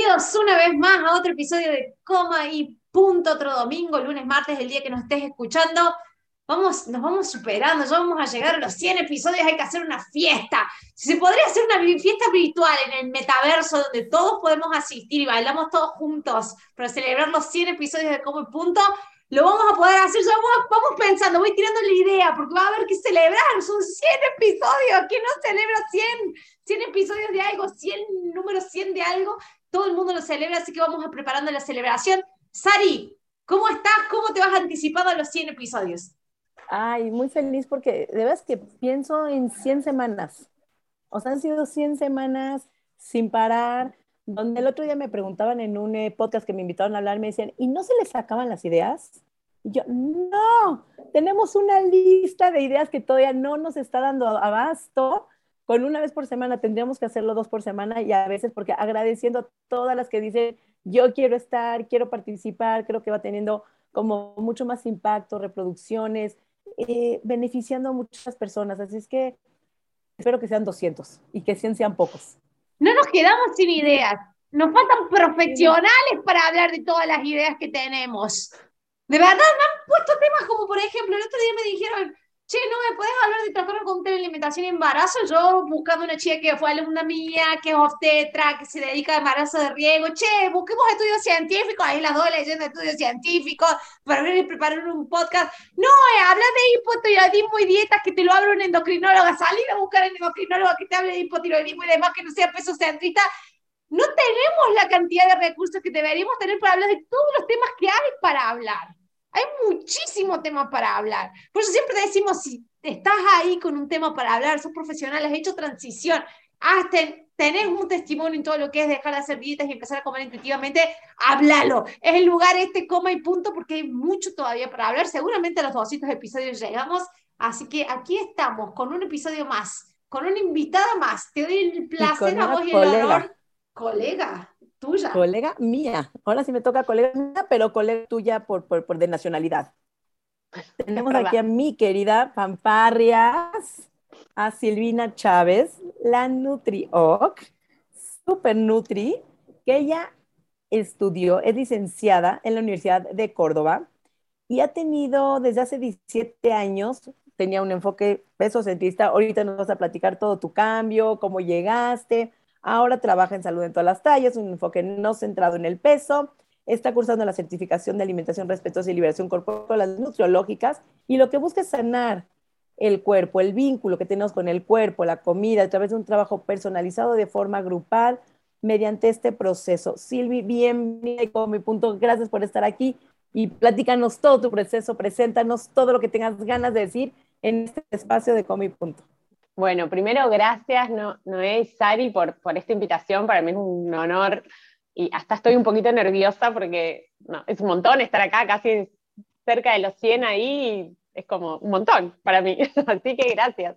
Bienvenidos una vez más a otro episodio de Coma y Punto, otro domingo, lunes, martes, el día que nos estés escuchando. Vamos, nos vamos superando, ya vamos a llegar a los 100 episodios, hay que hacer una fiesta. Si se podría hacer una fiesta virtual en el metaverso donde todos podemos asistir y bailamos todos juntos para celebrar los 100 episodios de Coma y Punto, lo vamos a poder hacer. Ya vamos, vamos pensando, voy tirando la idea, porque va a haber que celebrar. Son 100 episodios. ¿Quién no celebra 100? 100 episodios de algo, 100 números 100 de algo. Todo el mundo lo celebra, así que vamos a preparando la celebración. Sari, ¿cómo estás? ¿Cómo te vas anticipando a los 100 episodios? Ay, muy feliz porque de verdad que pienso en 100 semanas. O sea, han sido 100 semanas sin parar, donde el otro día me preguntaban en un eh, podcast que me invitaron a hablar, me decían, ¿y no se les sacaban las ideas? Y yo, no, tenemos una lista de ideas que todavía no nos está dando abasto. Con una vez por semana tendríamos que hacerlo dos por semana y a veces porque agradeciendo a todas las que dicen, yo quiero estar, quiero participar, creo que va teniendo como mucho más impacto, reproducciones, eh, beneficiando a muchas personas. Así es que espero que sean 200 y que 100 sean pocos. No nos quedamos sin ideas. Nos faltan profesionales para hablar de todas las ideas que tenemos. De verdad, me han puesto temas como, por ejemplo, el otro día me dijeron, che, ¿no me puedes hablar de trastorno con alimentación y embarazo? Yo buscando una chica que fue alumna mía, que es obstetra, que se dedica a embarazo de riego. Che, busquemos estudios científicos, ahí las dos leyendo estudios científicos, para ver y preparar un podcast. No, eh, habla de hipotiroidismo y dietas, que te lo habla un endocrinóloga. Salir a buscar un endocrinólogo que te hable de hipotiroidismo y demás, que no sea peso centrista no tenemos la cantidad de recursos que deberíamos tener para hablar de todos los temas que hay para hablar. Hay muchísimo tema para hablar. Por eso siempre decimos, si estás ahí con un tema para hablar, sos profesional, has hecho transición, hasta tenés un testimonio en todo lo que es dejar de hacer dietas y empezar a comer intuitivamente, háblalo. Es el lugar este, coma y punto, porque hay mucho todavía para hablar. Seguramente a los 200 episodios llegamos, así que aquí estamos con un episodio más, con una invitada más. Te doy el placer a vos y el honor. Colega tuya. Colega mía. Ahora sí me toca colega mía, pero colega tuya por, por, por de nacionalidad. Tenemos aquí a mi querida Pamparrias, a Silvina Chávez, la NutriOc, Super Nutri, que ella estudió, es licenciada en la Universidad de Córdoba y ha tenido desde hace 17 años, tenía un enfoque peso centrista, ahorita nos vas a platicar todo tu cambio, cómo llegaste, Ahora trabaja en salud en todas las tallas, un enfoque no centrado en el peso. Está cursando la certificación de alimentación respetuosa y liberación corporal, nutriológicas, y lo que busca es sanar el cuerpo, el vínculo que tenemos con el cuerpo, la comida, a través de un trabajo personalizado de forma grupal mediante este proceso. Silvi, bienvenida y mi punto. Gracias por estar aquí y platícanos todo tu proceso, preséntanos todo lo que tengas ganas de decir en este espacio de Comi Punto. Bueno, primero gracias Noé y Sari por, por esta invitación, para mí es un honor y hasta estoy un poquito nerviosa porque es un montón estar acá, casi cerca de los 100 ahí, es como un montón para mí, así que gracias.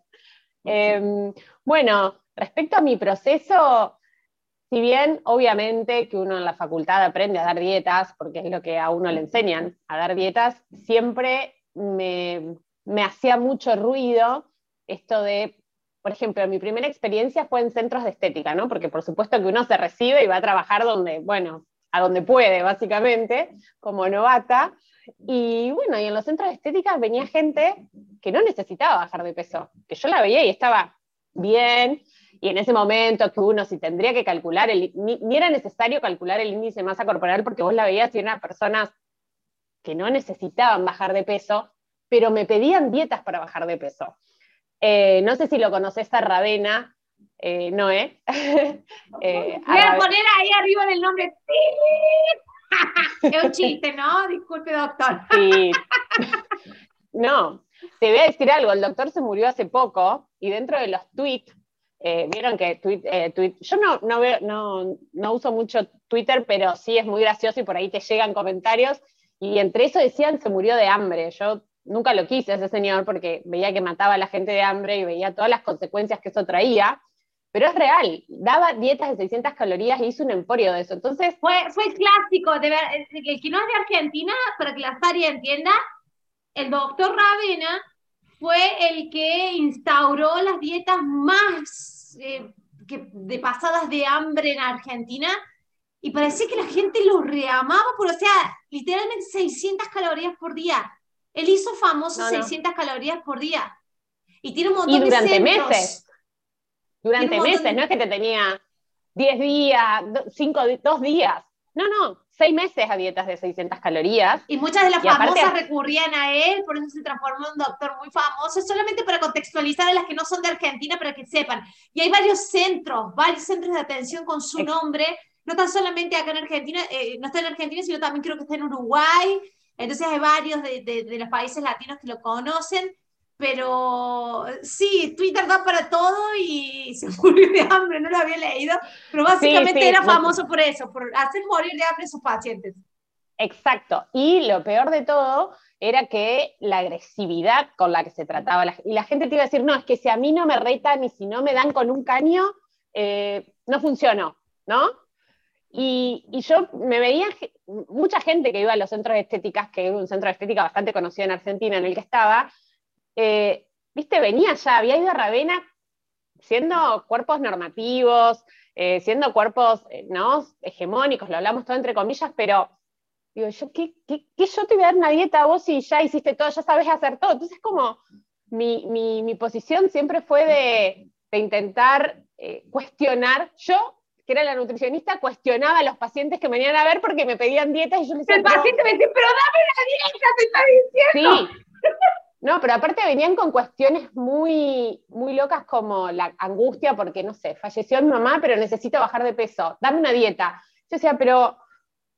Em, bueno, respecto a mi proceso, si bien obviamente que uno en la facultad aprende a dar dietas, porque es lo que a uno le enseñan, a dar dietas, siempre me, me hacía mucho ruido esto de por ejemplo, mi primera experiencia fue en centros de estética, ¿no? Porque por supuesto que uno se recibe y va a trabajar donde, bueno, a donde puede, básicamente, como novata. Y bueno, y en los centros de estética venía gente que no necesitaba bajar de peso, que yo la veía y estaba bien, y en ese momento que uno si tendría que calcular, el, ni, era necesario calcular el índice de masa corporal porque vos la veías y eran personas que no necesitaban bajar de peso, pero me pedían dietas para bajar de peso. Eh, no sé si lo conoces a Ravena, eh, Noé. eh, Voy a, poner ahí arriba del nombre. es un chiste, ¿no? Disculpe, doctor. Sí. No, te voy a decir algo. El doctor se murió hace poco y dentro de los tweets, eh, vieron que tweet, yo no, no, veo, no, no uso mucho Twitter, pero sí es muy gracioso y por ahí te llegan comentarios. Y entre eso decían se murió de hambre. Yo nunca lo quise ese señor porque veía que mataba a la gente de hambre y veía todas las consecuencias que eso traía, pero es real, daba dietas de 600 calorías y hizo un emporio de eso. Entonces fue, fue clásico, de ver, el que no es de Argentina, para que la Sari entienda, el doctor Ravena fue el que instauró las dietas más eh, que, de pasadas de hambre en Argentina y parecía que la gente lo reamaba, por, o sea, literalmente 600 calorías por día. Él hizo famoso 600 calorías por día. Y tiene un montón y durante de meses. Durante meses, no es que te tenía 10 días, 5, 2 días. No, no, 6 meses a dietas de 600 calorías. Y muchas de las famosas recurrían a él, por eso se transformó en un doctor muy famoso, solamente para contextualizar a las que no son de Argentina, para que sepan. Y hay varios centros, varios centros de atención con su nombre, no tan solamente acá en Argentina, eh, no está en Argentina, sino también creo que está en Uruguay, entonces hay varios de, de, los países latinos que lo conocen, pero sí, Twitter da para todo y se murió de hambre, no lo había leído, pero básicamente era famoso por eso, por hacer morir de hambre a sus pacientes. Exacto, y lo peor de todo era que la agresividad con la que se trataba, y la gente te iba a decir, no, es que si a mí no me retan y si no me dan con un caño, eh, no funcionó, ¿no? Y, yo me veía mucha gente que iba a los centros de estéticas, que era un centro de estética bastante conocido en Argentina en el que estaba, eh, viste, venía ya, había ido a Ravena siendo cuerpos normativos, eh, siendo cuerpos eh, ¿no? hegemónicos, lo hablamos todo entre comillas, pero digo, yo, ¿qué, qué, yo te voy a dar una dieta a vos y ya hiciste todo, ya sabes hacer todo? Entonces, como mi, mi, mi posición siempre fue de, de intentar cuestionar, yo que era la nutricionista, cuestionaba a los pacientes que venían a ver porque me pedían dietas y yo les decía... El paciente me decía, pero dame una dieta, te está diciendo. Sí. No, pero aparte venían con cuestiones muy, muy locas como la angustia porque, no sé, falleció mi mamá, pero necesito bajar de peso, dame una dieta. Yo decía, pero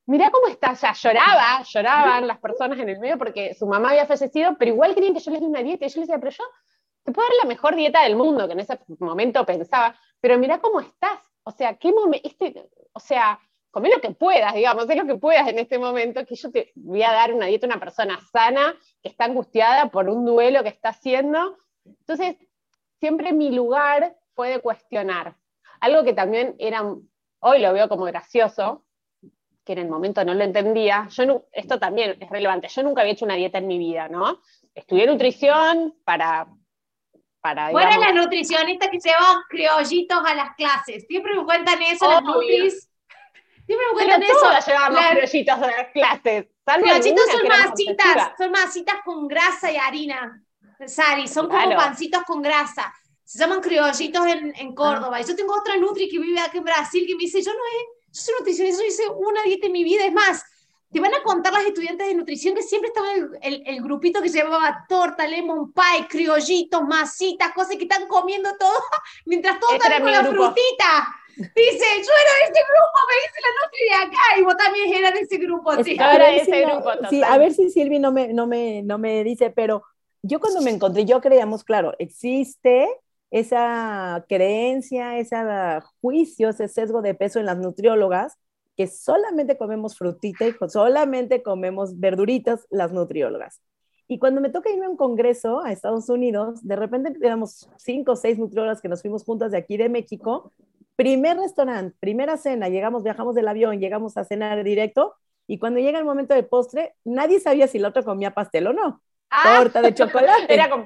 mirá cómo está, ya lloraba, lloraban las personas en el medio porque su mamá había fallecido, pero igual querían que yo les dé una dieta. Y yo les decía, pero yo te puedo dar la mejor dieta del mundo, que en ese momento pensaba, pero mirá cómo estás, o sea, ¿qué este, o sea, come lo que puedas, digamos, es lo que puedas en este momento, que yo te voy a dar una dieta a una persona sana, que está angustiada por un duelo que está haciendo. Entonces, siempre mi lugar fue de cuestionar. Algo que también era, hoy lo veo como gracioso, que en el momento no lo entendía. Yo esto también es relevante. Yo nunca había hecho una dieta en mi vida, ¿no? Estudié nutrición para bueno, la nutricionista que lleva criollitos a las clases. Siempre me cuentan eso las nutris. Siempre me cuentan Pero eso. llevamos criollitos a las clases. Criollitos son masitas, son masitas con grasa y harina. Sari, son como pancitos con grasa. Se llaman criollitos en, en Córdoba. Y yo tengo otra nutri que vive aquí en Brasil que me dice, yo no he, yo soy nutricionista, yo hice una dieta en mi vida. Es más, te van a contar las estudiantes de nutrición que siempre estaba el, el, grupito que se llamaba torta, lemon pie, criollitos, masitas, cosas que están comiendo todo, mientras todos están con la frutita. Dice, yo era de ese grupo, me dice la nutri de acá, y vos también eras de ese grupo. Sí, a, ver, ese grupo sí, a ver si Silvi no me, no, me, no me dice, pero yo cuando me encontré, yo creíamos, claro, existe esa creencia, ese juicio, ese sesgo de peso en las nutriólogas, que solamente comemos frutita y solamente comemos verduritas las nutriólogas. Y cuando me toca irme a un congreso a Estados Unidos, de repente éramos cinco o seis nutriólogas que nos fuimos juntas de aquí de México. Primer restaurante, primera cena, llegamos, viajamos del avión, llegamos a cenar directo. Y cuando llega el momento del postre, nadie sabía si el otro comía pastel o no. Ah. torta de chocolate. Era como,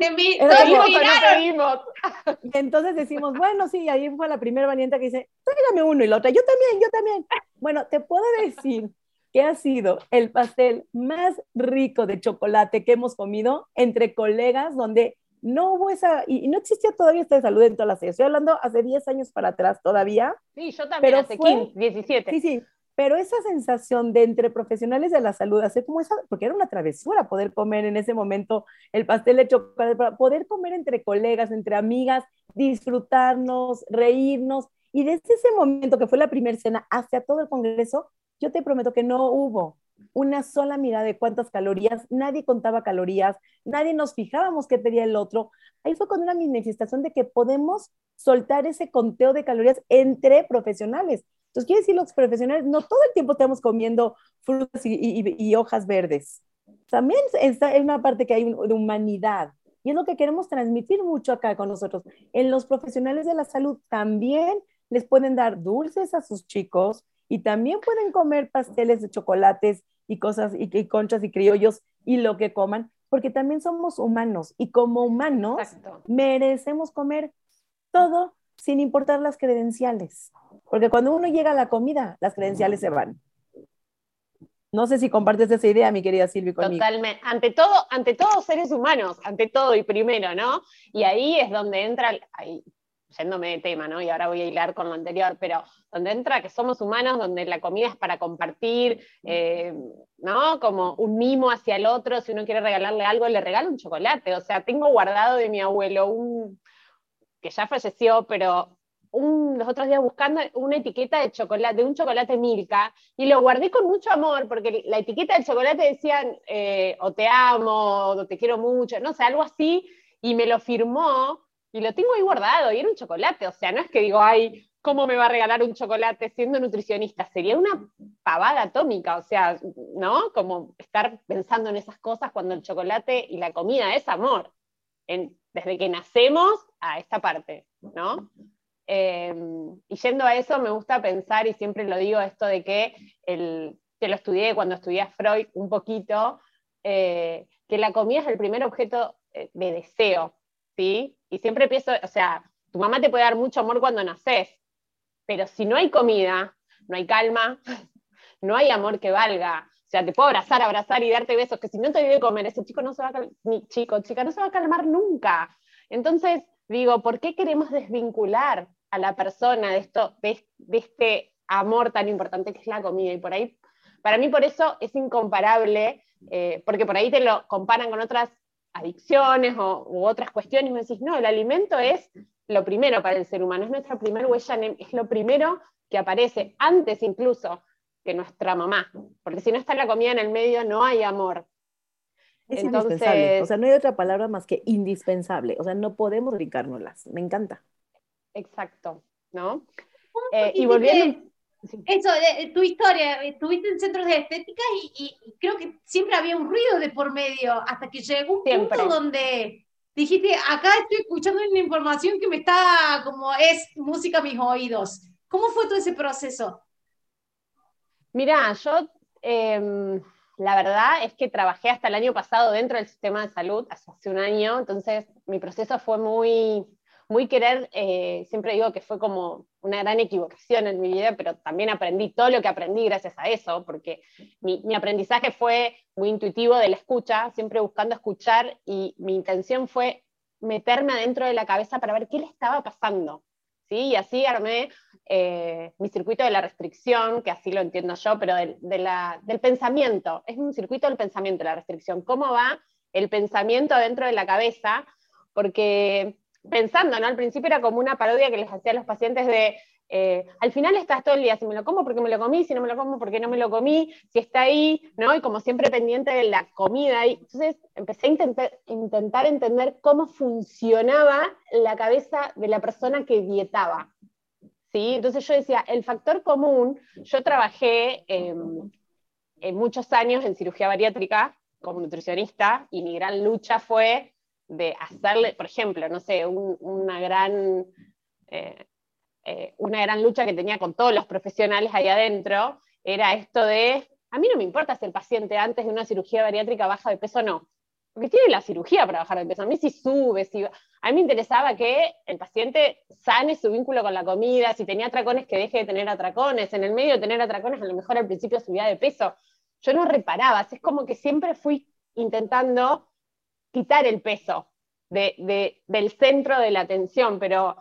Y entonces decimos, bueno, sí, ahí fue la primera valiente que dice, tráigame uno y la otra, yo también, yo también. Bueno, te puedo decir que ha sido el pastel más rico de chocolate que hemos comido entre colegas, donde no hubo esa, y, no existía todavía esta salud en todas las Estoy hablando hace 10 años para atrás todavía. Sí, yo también, pero hace 15, 17. Sí, sí, pero esa sensación de entre profesionales de la salud, hacer como esa, porque era una travesura poder comer en ese momento el pastel de chocolate, poder comer entre colegas, entre amigas, disfrutarnos, reírnos, y desde ese momento que fue la primera cena hacia todo el Congreso, yo te prometo que no hubo una sola mirada de cuántas calorías, nadie contaba calorías, nadie nos fijábamos qué pedía el otro. Ahí fue con una manifestación de que podemos soltar ese conteo de calorías entre profesionales. Entonces, quiere decir, los profesionales no todo el tiempo estamos comiendo frutas y, hojas verdes. También está en una parte que hay de humanidad. Y es lo que queremos transmitir mucho acá con nosotros. En los profesionales de la salud también les pueden dar dulces a sus chicos y también pueden comer pasteles de chocolates y cosas y, y conchas y criollos y lo que coman, porque también somos humanos y como humanos merecemos comer todo sin importar las credenciales. Porque cuando uno llega a la comida, las credenciales se van. No sé si compartes esa idea, mi querida Silvia, conmigo. Totalmente. Ante todo, ante seres humanos, ante todo y primero, ¿no? Y ahí es donde entra, ahí, yéndome de tema, ¿no? Y ahora voy a hilar con lo anterior, pero donde entra que somos humanos, donde la comida es para compartir, eh, ¿no? Como un mimo hacia el otro, si uno quiere regalarle algo, le regala un chocolate. O sea, tengo guardado de mi abuelo un, que ya falleció, pero un, los otros días buscando una etiqueta de chocolate, de un chocolate Milka, y lo guardé con mucho amor, porque la etiqueta del chocolate decía, eh, o te amo, o te quiero mucho, no sé, algo así, y me lo firmó, y lo tengo ahí guardado, y era un chocolate, o sea, no es que digo, ay, ¿cómo me va a regalar un chocolate siendo nutricionista? Sería una pavada atómica, o sea, ¿no? Como estar pensando en esas cosas cuando el chocolate y la comida es amor, desde que nacemos a esta parte, ¿no? Em, y yendo a eso, me gusta pensar, y siempre lo digo, esto de que, el, que lo estudié cuando estudié a Freud un poquito, eh, que la comida es el primer objeto eh, de deseo, ¿sí? Y siempre pienso, o sea, tu mamá te puede dar mucho amor cuando naces, pero si no hay comida, no hay calma, no hay amor que valga. O sea, te puedo abrazar, abrazar y darte besos, que si no te doy de comer, ese chico no se va a calmar, chico, chica, no se va a calmar nunca. Entonces, digo, ¿por qué queremos desvincular a la persona de, esto, de, este amor tan importante que es la comida. Y por ahí, para mí por eso es incomparable, eh, porque por ahí te lo comparan con otras adicciones o, u otras cuestiones y me decís, no, el alimento es lo primero para el ser humano, es nuestra primera huella, es lo primero que aparece, antes incluso que nuestra mamá, porque si no está la comida en el medio no hay amor. Es indispensable, o sea, no hay otra palabra más que indispensable, o sea, no podemos dedicárnoslas, me encanta. Exacto, ¿no? Eh, y volviendo... Eso, tu historia, estuviste en centros de estética y, creo que siempre había un ruido de por medio, hasta que llegó un punto donde dijiste, acá estoy escuchando una información que me está como es música a mis oídos. ¿Cómo fue todo ese proceso? Mira, yo em, la verdad es que trabajé hasta el año pasado dentro del sistema de salud, hace un año, entonces mi proceso fue muy muy querer, eh, siempre digo que fue como una gran equivocación en mi vida, pero también aprendí todo lo que aprendí gracias a eso, porque mi, aprendizaje fue muy intuitivo de la escucha, siempre buscando escuchar, y mi intención fue meterme adentro de la cabeza para ver qué le estaba pasando. ¿sí? Y así armé eh, mi circuito de la restricción, que así lo entiendo yo, pero del pensamiento. Es un circuito del pensamiento, la restricción. ¿Cómo va el pensamiento dentro de la cabeza? Porque pensando, ¿no? Al principio era como una parodia que les hacía a los pacientes de, eh, al final estás todo el día, si me lo como porque me lo comí, si no me lo como porque no me lo comí, si está ahí, ¿no? Y como siempre pendiente de la comida. Y entonces empecé a intentar, intentar entender cómo funcionaba la cabeza de la persona que dietaba. ¿Sí? Entonces yo decía, el factor común, yo trabajé em, en muchos años en cirugía bariátrica como nutricionista y mi gran lucha fue de hacerle, por ejemplo, no sé, una, gran, eh, eh, una gran lucha que tenía con todos los profesionales ahí adentro, era esto de, a mí no me importa si el paciente antes de una cirugía bariátrica baja de peso o no, porque tiene la cirugía para bajar de peso, a mí si sube, si... A mí me interesaba que el paciente sane su vínculo con la comida, si tenía atracones que deje de tener atracones, en el medio de tener atracones a lo mejor al principio subía de peso, yo no reparaba, es como que siempre fui intentando quitar el peso del centro de la atención, pero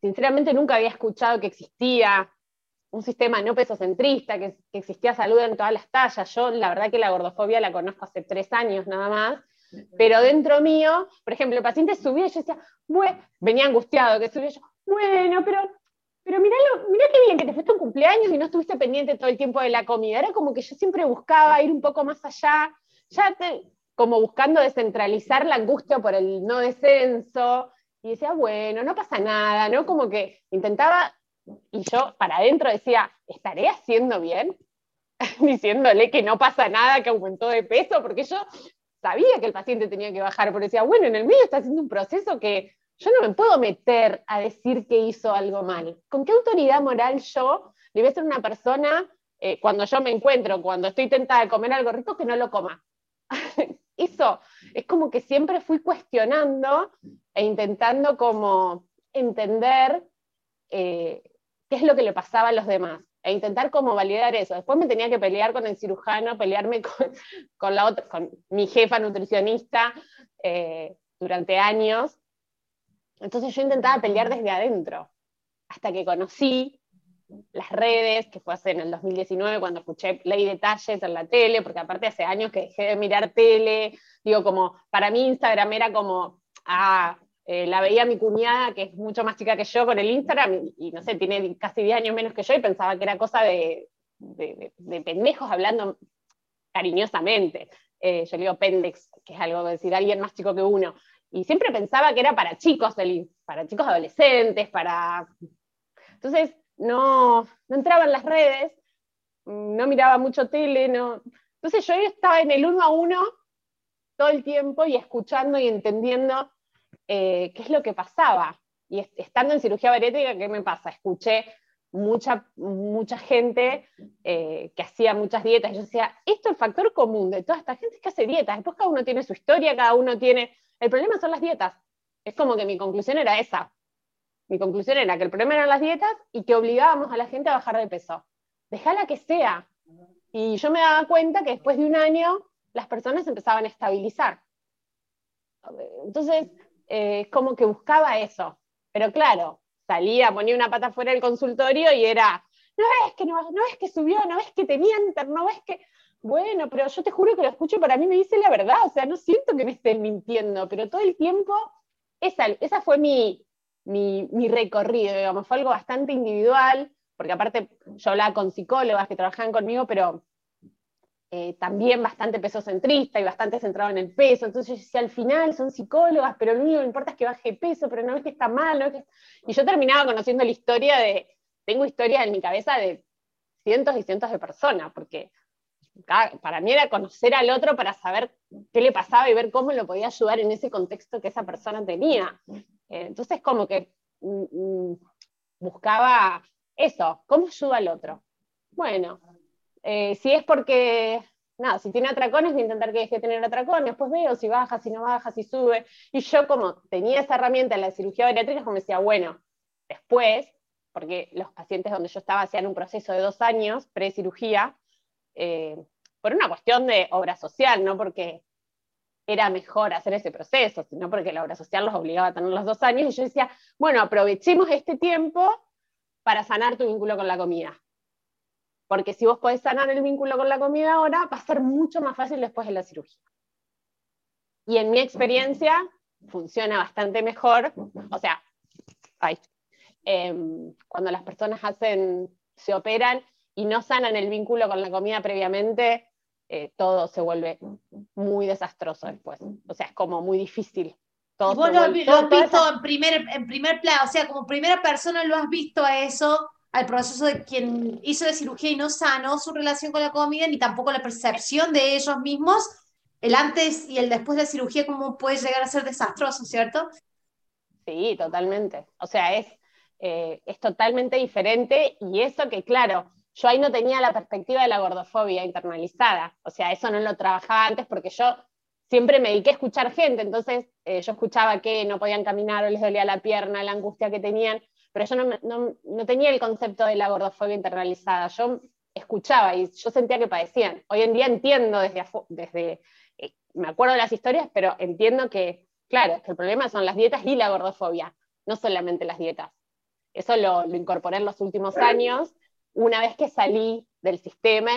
sinceramente nunca había escuchado que existía un sistema no pesocentrista, que, que existía salud en todas las tallas. Yo la verdad que la gordofobia la conozco hace tres años nada más, pero dentro mío, por ejemplo, el paciente subía y yo decía, venía angustiado que subía yo, bueno, pero, pero mirá, mirá qué bien que te fuiste un cumpleaños y no estuviste pendiente todo el tiempo de la comida. Era como que yo siempre buscaba ir un poco más allá. Ya te, como buscando descentralizar la angustia por el no descenso, y decía, bueno, no pasa nada, ¿no? Como que intentaba, y yo para adentro decía, ¿estaré haciendo bien? Diciéndole que no pasa nada, que aumentó de peso, porque yo sabía que el paciente tenía que bajar, pero decía, bueno, en el medio está haciendo un proceso que yo no me puedo meter a decir que hizo algo mal. ¿Con qué autoridad moral yo le voy a ser una persona, eh, cuando yo me encuentro, cuando estoy tentada de comer algo rico, que no lo coma? eso es como que siempre fui cuestionando e intentando como entender eh, qué es lo que le pasaba a los demás e intentar como validar eso. Después me tenía que pelear con el cirujano, pelearme con, la otra, con mi jefa nutricionista eh, durante años. Entonces yo intentaba pelear desde adentro, hasta que conocí las redes, que fue hace en el 2019 cuando escuché Ley Detalles en la tele, porque aparte hace años que dejé de mirar tele, digo como, para mí Instagram era como, ah, eh, la veía mi cuñada, que es mucho más chica que yo, con el Instagram, y, no sé, tiene casi 10 años menos que yo, y pensaba que era cosa de, de, pendejos hablando cariñosamente. Eh, yo digo pendex, que es algo de decir alguien más chico que uno. Y siempre pensaba que era para chicos, para chicos adolescentes, para... Entonces, no, no entraba en las redes, no miraba mucho tele, no... Entonces yo estaba en el uno a uno todo el tiempo y escuchando y entendiendo eh, qué es lo que pasaba. Y estando en cirugía bariátrica, ¿qué me pasa? Escuché mucha, mucha gente eh, que hacía muchas dietas. Yo decía, esto es el factor común de toda esta gente que hace dietas. Después cada uno tiene su historia, cada uno tiene... El problema son las dietas. Es como que mi conclusión era esa. Mi conclusión era que el problema eran las dietas y que obligábamos a la gente a bajar de peso. Dejala que sea. Y yo me daba cuenta que después de un año las personas empezaban a estabilizar. Entonces, es eh, como que buscaba eso. Pero claro, salía, ponía una pata fuera del consultorio y era, no ves que no, no ves que subió, no ves que te mienten, no ves que... Bueno, pero yo te juro que lo escucho para mí me dice la verdad, o sea, no siento que me estén mintiendo, pero todo el tiempo, esa, esa fue mi, mi, recorrido, digamos, fue algo bastante individual, porque aparte yo hablaba con psicólogas que trabajaban conmigo, pero eh, también bastante peso centrista y bastante centrado en el peso. Entonces yo decía, al final son psicólogas, pero lo único que importa es que baje peso, pero no es que está mal. Y yo terminaba conociendo la historia de, tengo historia en mi cabeza de cientos y cientos de personas, porque para mí era conocer al otro para saber qué le pasaba y ver cómo lo podía ayudar en ese contexto que esa persona tenía. Eh, entonces como que mm, mm, buscaba eso, ¿cómo ayuda al otro? Bueno, eh, si es porque, nada, si tiene atracones, voy a intentar que deje de tener atracones, después veo si baja, si no baja, si sube. Y yo como tenía esa herramienta en la cirugía bariátrica, como decía, bueno, después, porque los pacientes donde yo estaba hacían un proceso de dos años, pre-cirugía, eh, por una cuestión de obra social, no porque era mejor hacer ese proceso, sino porque la obra social los obligaba a tener los dos años, y yo decía, bueno, aprovechemos este tiempo para sanar tu vínculo con la comida. Porque si vos podés sanar el vínculo con la comida ahora, va a ser mucho más fácil después de la cirugía. Y en mi experiencia, funciona bastante mejor. O sea, em, cuando las personas hacen, se operan y no sanan el vínculo con la comida previamente, eh, todo se vuelve muy desastroso después. O sea, es como muy difícil. Todo vos lo, has visto en primer, en primer plano, o sea, como primera persona lo has visto a eso al proceso de quien hizo la cirugía y no sanó su relación con la comida, ni tampoco la percepción de ellos mismos, el antes y el después de la cirugía, cómo puede llegar a ser desastroso, ¿cierto? Sí, totalmente. O sea, es, eh, es totalmente diferente y eso que, claro, yo ahí no tenía la perspectiva de la gordofobia internalizada. O sea, eso no lo trabajaba antes porque yo siempre me dediqué a escuchar gente, entonces eh, yo escuchaba que no podían caminar o les dolía la pierna, la angustia que tenían, pero yo no, no, tenía el concepto de la gordofobia internalizada, yo escuchaba y yo sentía que padecían. Hoy en día entiendo desde, desde eh, me acuerdo de las historias, pero entiendo que, claro, que el problema son las dietas y la gordofobia, no solamente las dietas. Eso lo, lo incorporé en los últimos años, una vez que salí del sistema,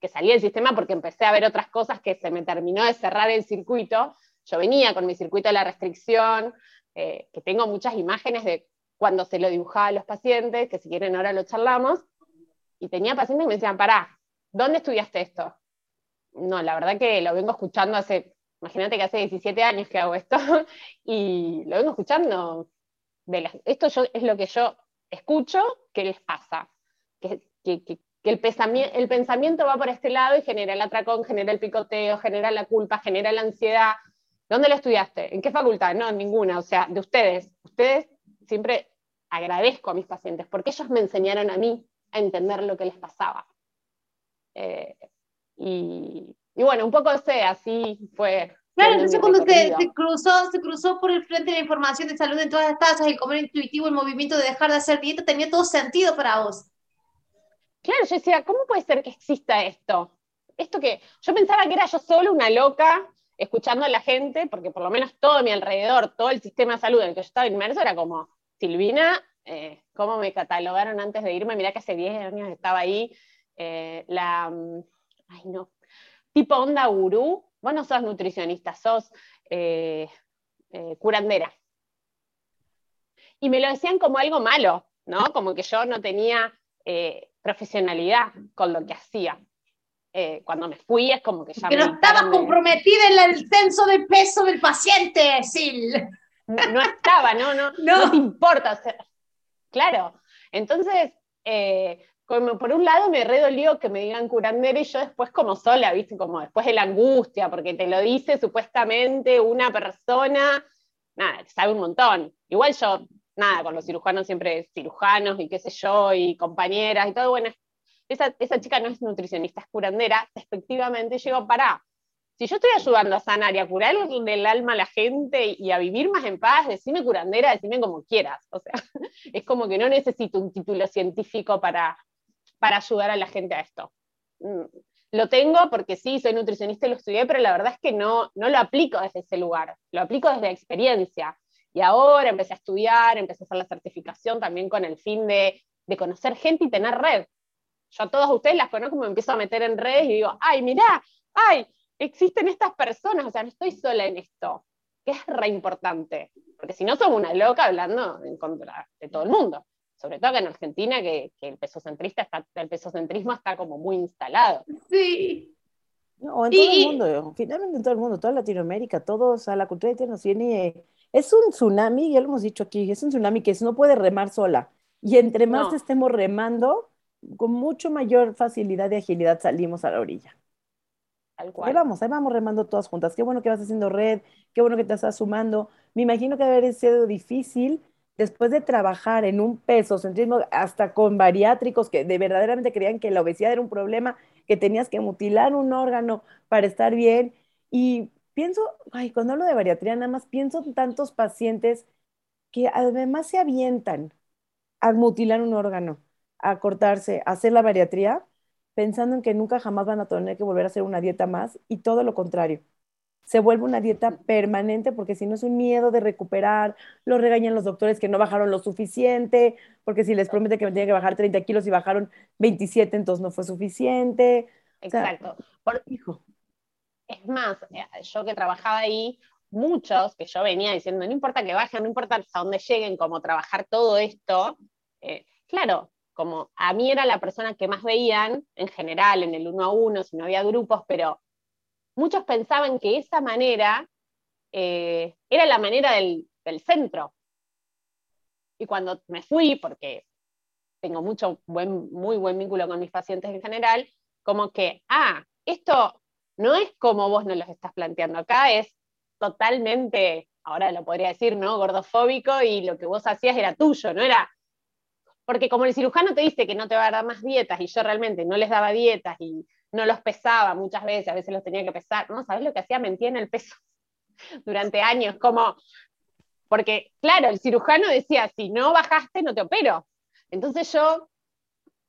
que salí del sistema porque empecé a ver otras cosas que se me terminó de cerrar el circuito. Yo venía con mi circuito de la restricción, eh, que tengo muchas imágenes de cuando se lo dibujaba a los pacientes, que si quieren ahora lo charlamos, y tenía pacientes que me decían, pará, ¿dónde estudiaste esto? No, la verdad que lo vengo escuchando hace, imagínate que hace 17 años que hago esto, y lo vengo escuchando, esto es lo que yo escucho que les pasa, que, que, el, el pensamiento va por este lado y genera el atracón, genera el picoteo, genera la culpa, genera la ansiedad. ¿Dónde lo estudiaste? ¿En qué facultad? No, ninguna, o sea, de ustedes. Ustedes siempre agradezco a mis pacientes porque ellos me enseñaron a mí a entender lo que les pasaba. Eh, y, bueno, un poco sé, así fue Claro, entonces cuando se, cruzó, se cruzó por el frente la información de salud en todas las tasas, el comer intuitivo, el movimiento de dejar de hacer dieta, tenía todo sentido para vos. Claro, yo decía, ¿cómo puede ser que exista esto? Esto que yo pensaba que era yo solo una loca escuchando a la gente, porque por lo menos todo mi alrededor, todo el sistema de salud en el que yo estaba inmerso era como, Silvina, eh, ¿cómo me catalogaron antes de irme? Mirá que hace 10 años estaba ahí, eh, la, mm, ay no, tipo onda gurú, vos no sos nutricionista, sos eh, curandera. Y me lo decían como algo malo, ¿no? Como que yo no tenía profesionalidad con lo que hacía. Eh, cuando me fui es como que ya... Pero estaba comprometida en el censo de peso del paciente, Sil. No, estaba, no, no, no, te importa. claro, entonces, eh, como por un lado me redolió que me digan curandera y yo después como sola, viste, como después de la angustia, porque te lo dice supuestamente una persona, nada, que sabe un montón. Igual yo, nada, con los cirujanos siempre cirujanos y qué sé yo, y compañeras y todo, bueno, esa, chica no es nutricionista, es curandera, efectivamente llegó para, si yo estoy ayudando a sanar y a curar el alma a la gente y a vivir más en paz, decime curandera, decime como quieras. O sea, es como que no necesito un título científico para, para ayudar a la gente a esto. Mm, lo tengo porque sí, soy nutricionista y lo estudié, pero la verdad es que no, no lo aplico desde ese lugar, lo aplico desde experiencia. Y ahora empecé a estudiar, empecé a hacer la certificación también con el fin de, de conocer gente y tener red yo a todas ustedes las conozco, me empiezo a meter en redes y digo, ay, mirá, ay, existen estas personas, o sea, no estoy sola en esto, que es re importante, porque si no somos una loca hablando en contra de todo el mundo, sobre todo que en Argentina que, el pesocentrista está, el pesocentrismo está como muy instalado. Sí. No, en todo el mundo, finalmente en todo el mundo, toda Latinoamérica, todos, o sea, la cultura de nos viene, es un tsunami, ya lo hemos dicho aquí, es un tsunami que no puede remar sola. Y entre más estemos remando, con mucho mayor facilidad y agilidad salimos a la orilla. Ahí vamos, ahí vamos remando todas juntas. Qué bueno que vas haciendo red, qué bueno que te estás sumando. Me imagino que haber sido difícil después de trabajar en un peso centrismo, hasta con bariátricos que de verdaderamente creían que la obesidad era un problema, que tenías que mutilar un órgano para estar bien. Y pienso, ay, cuando hablo de bariatría, nada más pienso en tantos pacientes que además se avientan a mutilar un órgano a cortarse, a hacer la bariatría, pensando en que nunca jamás van a tener que volver a hacer una dieta más y todo lo contrario. Se vuelve una dieta permanente porque si no es un miedo de recuperar, lo regañan los doctores que no bajaron lo suficiente, porque si les promete que me tienen que bajar 30 kilos y bajaron 27, entonces no fue suficiente. Exacto. Por, hijo. Es más, eh, yo que trabajaba ahí, muchos que yo venía diciendo, no importa que bajen, no importa hasta dónde lleguen, como trabajar todo esto, eh, claro, como a mí era la persona que más veían en general en el uno a uno, si no había grupos, pero muchos pensaban que esa manera eh, era la manera del, centro. Y cuando me fui, porque tengo mucho muy buen vínculo con mis pacientes en general, como que, ah, esto no es como vos nos lo estás planteando acá, es totalmente, ahora lo podría decir, ¿no? Gordofóbico y lo que vos hacías era tuyo, no era porque como el cirujano te dice que no te va a dar más dietas y yo realmente no les daba dietas y no los pesaba muchas veces, a veces los tenía que pesar, ¿no? ¿Sabes lo que hacía? Mentía en el peso durante años, como, porque claro, el cirujano decía, si no bajaste, no te opero. Entonces yo,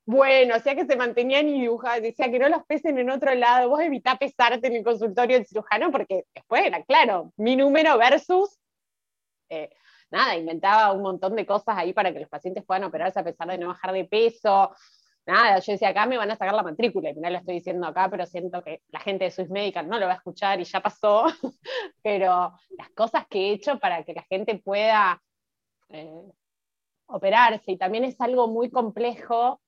bueno, hacía que se mantenían y dibujaba, decía que no los pesen en otro lado, vos evitá pesarte en el consultorio del cirujano, porque después era claro, mi número versus... Eh, nada, inventaba un montón de cosas ahí para que los pacientes puedan operarse a pesar de no bajar de peso. Nada, yo decía, acá me van a sacar la matrícula, y no lo estoy diciendo acá, pero siento que la gente de Swiss Medical no lo va a escuchar y ya pasó, pero las cosas que he hecho para que la gente pueda eh, operarse, y también es algo muy complejo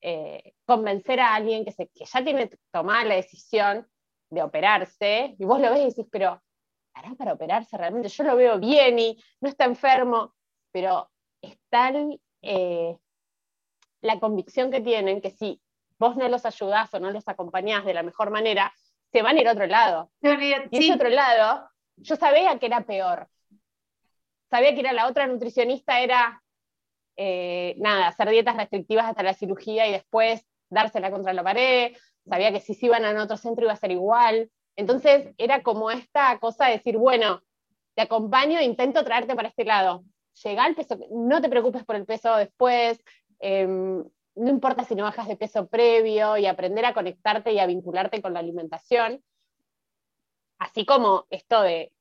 eh, convencer a alguien que, se, que ya tiene tomada la decisión de operarse, y vos lo ves y decís, pero para operarse realmente? Yo lo veo bien y no está enfermo, pero es tal eh, la convicción que tienen que si vos no los ayudás o no los acompañás de la mejor manera, se van a ir a otro lado. Y ese otro lado, yo sabía que era peor. Sabía que era la otra nutricionista, era eh, nada, hacer dietas restrictivas hasta la cirugía y después dársela contra la pared. Sabía que si se iban a otro centro iba a ser igual. Entonces era como esta cosa de decir, bueno, te acompaño intento traerte para este lado. Llega el peso, no te preocupes por el peso después, em, no importa si no bajas de peso previo y aprender a conectarte y a vincularte con la alimentación. Así como esto de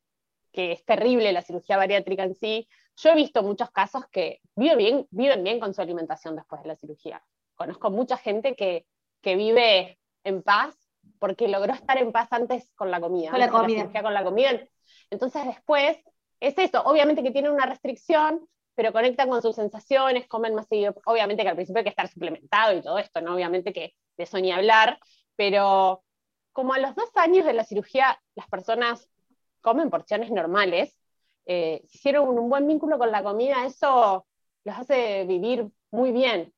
que es terrible la cirugía bariátrica en sí, yo he visto muchos casos que viven bien, viven bien con su alimentación después de la cirugía. Conozco mucha gente que, que vive en paz porque logró estar en paz antes con la comida. Con la comida. con la comida. Entonces después es eso, obviamente que tiene una restricción, pero conectan con sus sensaciones, comen más seguido. Obviamente que al principio hay que estar suplementado y todo esto, ¿no? Obviamente que de eso ni hablar, pero como a los dos años de la cirugía las personas comen porciones normales, eh, hicieron un buen vínculo con la comida, eso los hace vivir muy bien,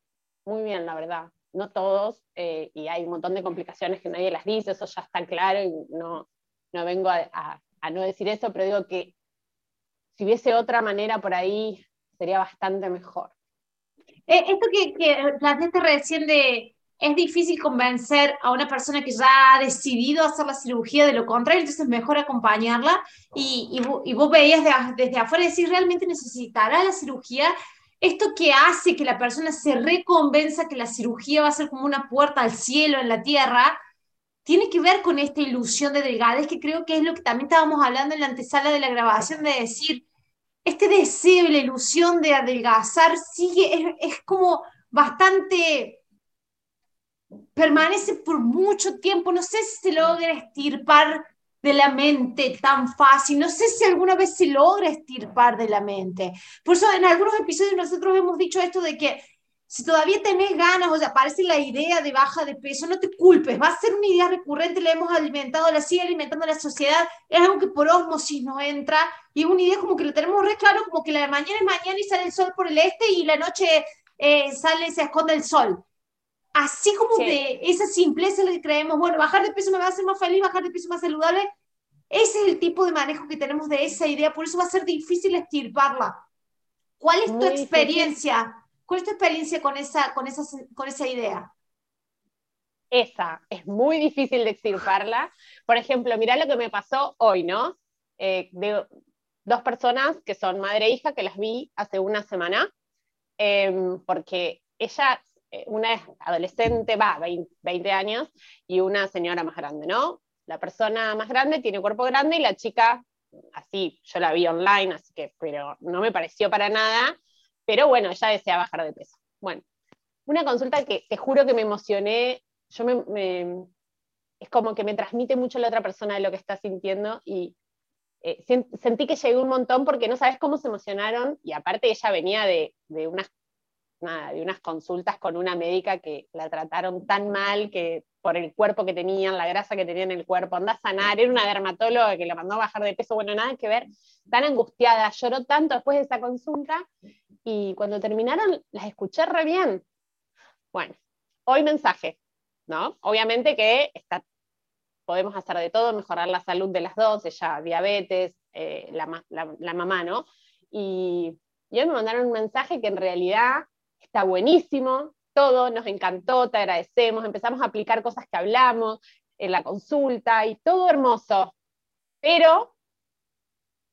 muy bien, la verdad no todos, eh, y hay un montón de complicaciones que nadie las dice, eso ya está claro, y no, no vengo a, no decir eso, pero digo que si hubiese otra manera por ahí, sería bastante mejor. Eh, esto que, que planteaste recién de es difícil convencer a una persona que ya ha decidido hacer la cirugía de lo contrario, entonces es mejor acompañarla y, y, vos veías desde afuera decir, ¿realmente necesitará la cirugía? esto que hace que la persona se reconvenza que la cirugía va a ser como una puerta al cielo en la tierra, tiene que ver con esta ilusión de delgadez, que creo que es lo que también estábamos hablando en la antesala de la grabación, de decir, este deseo y la ilusión de adelgazar sigue, es, como bastante, permanece por mucho tiempo, no sé si se logra estirpar de la mente tan fácil. No sé si alguna vez se logra estirpar de la mente. Por eso en algunos episodios nosotros hemos dicho esto de que si todavía tenés ganas o sea, aparece la idea de baja de peso, no te culpes, va a ser una idea recurrente, la hemos alimentado, la sigue alimentando la sociedad, es algo que por osmosis nos entra y una idea como que lo tenemos re claro, como que la mañana es mañana y sale el sol por el este y la noche eh, sale, se esconde el sol así como de esa simpleza que creemos, bueno, bajar de peso me va a hacer más feliz, bajar de peso más saludable, ese es el tipo de manejo que tenemos de esa idea, por eso va a ser difícil estirparla. ¿Cuál es tu experiencia? ¿Cuál es tu experiencia con esa, con esa, con esa idea? Esa, es muy difícil de extirparla. Por ejemplo, mira lo que me pasó hoy, ¿no? Eh, de dos personas que son madre e hija, que las vi hace una semana, em, porque ella una es adolescente, va, 20, años, y una señora más grande, ¿no? La persona más grande tiene cuerpo grande y la chica, así, yo la vi online, así que, pero no me pareció para nada, pero bueno, ella desea bajar de peso. Bueno, una consulta que te juro que me emocioné, yo me, es como que me transmite mucho la otra persona de lo que está sintiendo y eh, sentí que llegué un montón porque no sabes cómo se emocionaron y aparte ella venía de, de unas nada, de unas consultas con una médica que la trataron tan mal que por el cuerpo que tenían, la grasa que tenían en el cuerpo, anda a sanar, era una dermatóloga que la mandó a bajar de peso, bueno, nada que ver, tan angustiada, lloró tanto después de esa consulta y cuando terminaron las escuché re bien. Bueno, hoy mensaje, ¿no? Obviamente que está, podemos hacer de todo, mejorar la salud de las dos, ella diabetes, eh, la, la, mamá, ¿no? Y, y hoy me mandaron un mensaje que en realidad está buenísimo, todo, nos encantó, te agradecemos, empezamos a aplicar cosas que hablamos en la consulta y todo hermoso, pero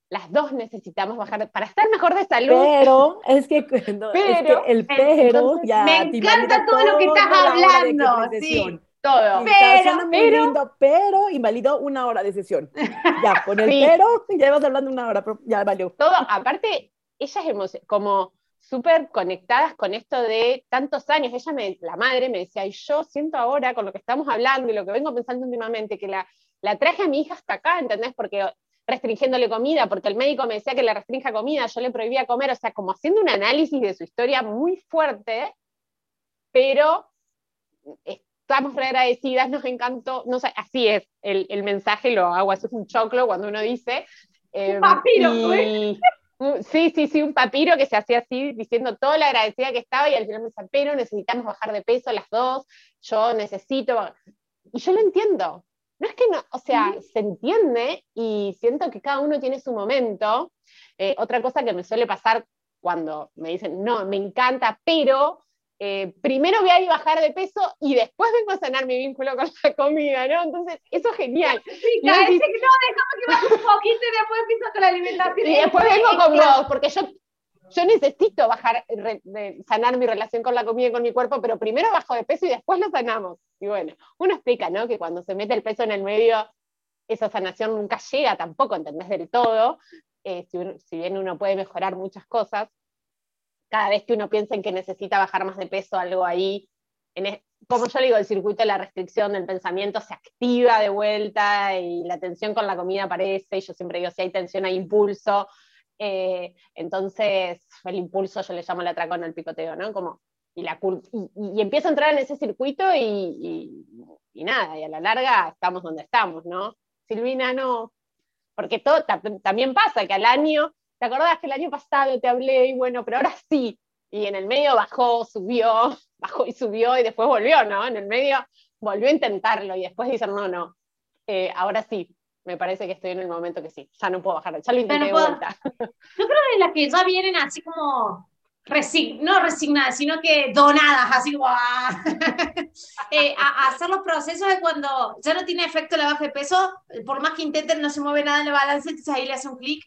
las dos necesitamos bajar para estar mejor de salud. Pero es que, el pero ya me encanta todo lo que estás hablando, sí. Todo. Pero, pero, pero invalidó una hora de sesión. Ya, con el pero, ya ibas hablando una hora, pero ya valió. Todo, aparte, ella es como súper conectadas con esto de tantos años. Ella, me, la madre, me decía, y yo siento ahora con lo que estamos hablando y lo que vengo pensando últimamente, que la, la traje a mi hija hasta acá, ¿entendés? Porque restringiéndole comida, porque el médico me decía que le restrinja comida, yo le prohibía comer, o sea, como haciendo un análisis de su historia muy fuerte, pero estamos re agradecidas, nos encantó, no sé, así es, el, el mensaje lo hago, así es un choclo cuando uno dice. Eh, y, Sí, sí, sí, un papiro que se hacía así, diciendo todo lo agradecida que estaba y al final me dice, pero necesitamos bajar de peso las dos, yo necesito, y yo lo entiendo. No es que no, o sea, se entiende y siento que cada uno tiene su momento. Eh, otra cosa que me suele pasar cuando me dicen, no, me encanta, pero eh, primero voy a ir a bajar de peso y después vengo a sanar mi vínculo con la comida, ¿no? Entonces, eso es genial. Sí, no, no, déjame que baje un poquito y después empiezo con la alimentación. Y después vengo con vos, porque yo, yo necesito bajar, sanar mi relación con la comida y con mi cuerpo, pero primero bajo de peso y después lo sanamos. Y bueno, uno explica, ¿no? Que cuando se mete el peso en el medio, esa sanación nunca llega tampoco, ¿entendés? Del todo. Eh, si, si bien uno puede mejorar muchas cosas, cada vez que uno piensa en que necesita bajar más de peso, algo ahí, en como yo digo, el circuito de la restricción del pensamiento se activa de vuelta y la tensión con la comida aparece, y yo siempre digo, si hay tensión hay impulso, eh, entonces el impulso yo le llamo el atracón al picoteo, ¿no? Como, y, la, y, empiezo a entrar en ese circuito y, y, nada, y a la larga estamos donde estamos, ¿no? Silvina, no, porque todo también pasa que al año ¿te acordás que el año pasado te hablé y bueno, pero ahora sí? Y en el medio bajó, subió, bajó y subió y después volvió, ¿no? En el medio volvió a intentarlo y después dice, no, no, eh, ahora sí, me parece que estoy en el momento que sí, ya no puedo bajar, ya lo intenté de vuelta. Yo creo que las que ya vienen así como no resignadas, sino que donadas, así como ah. eh, a, hacer los procesos de cuando ya no tiene efecto la baja de peso, por más que intenten no se mueve nada en la balanza, entonces ahí le hace un clic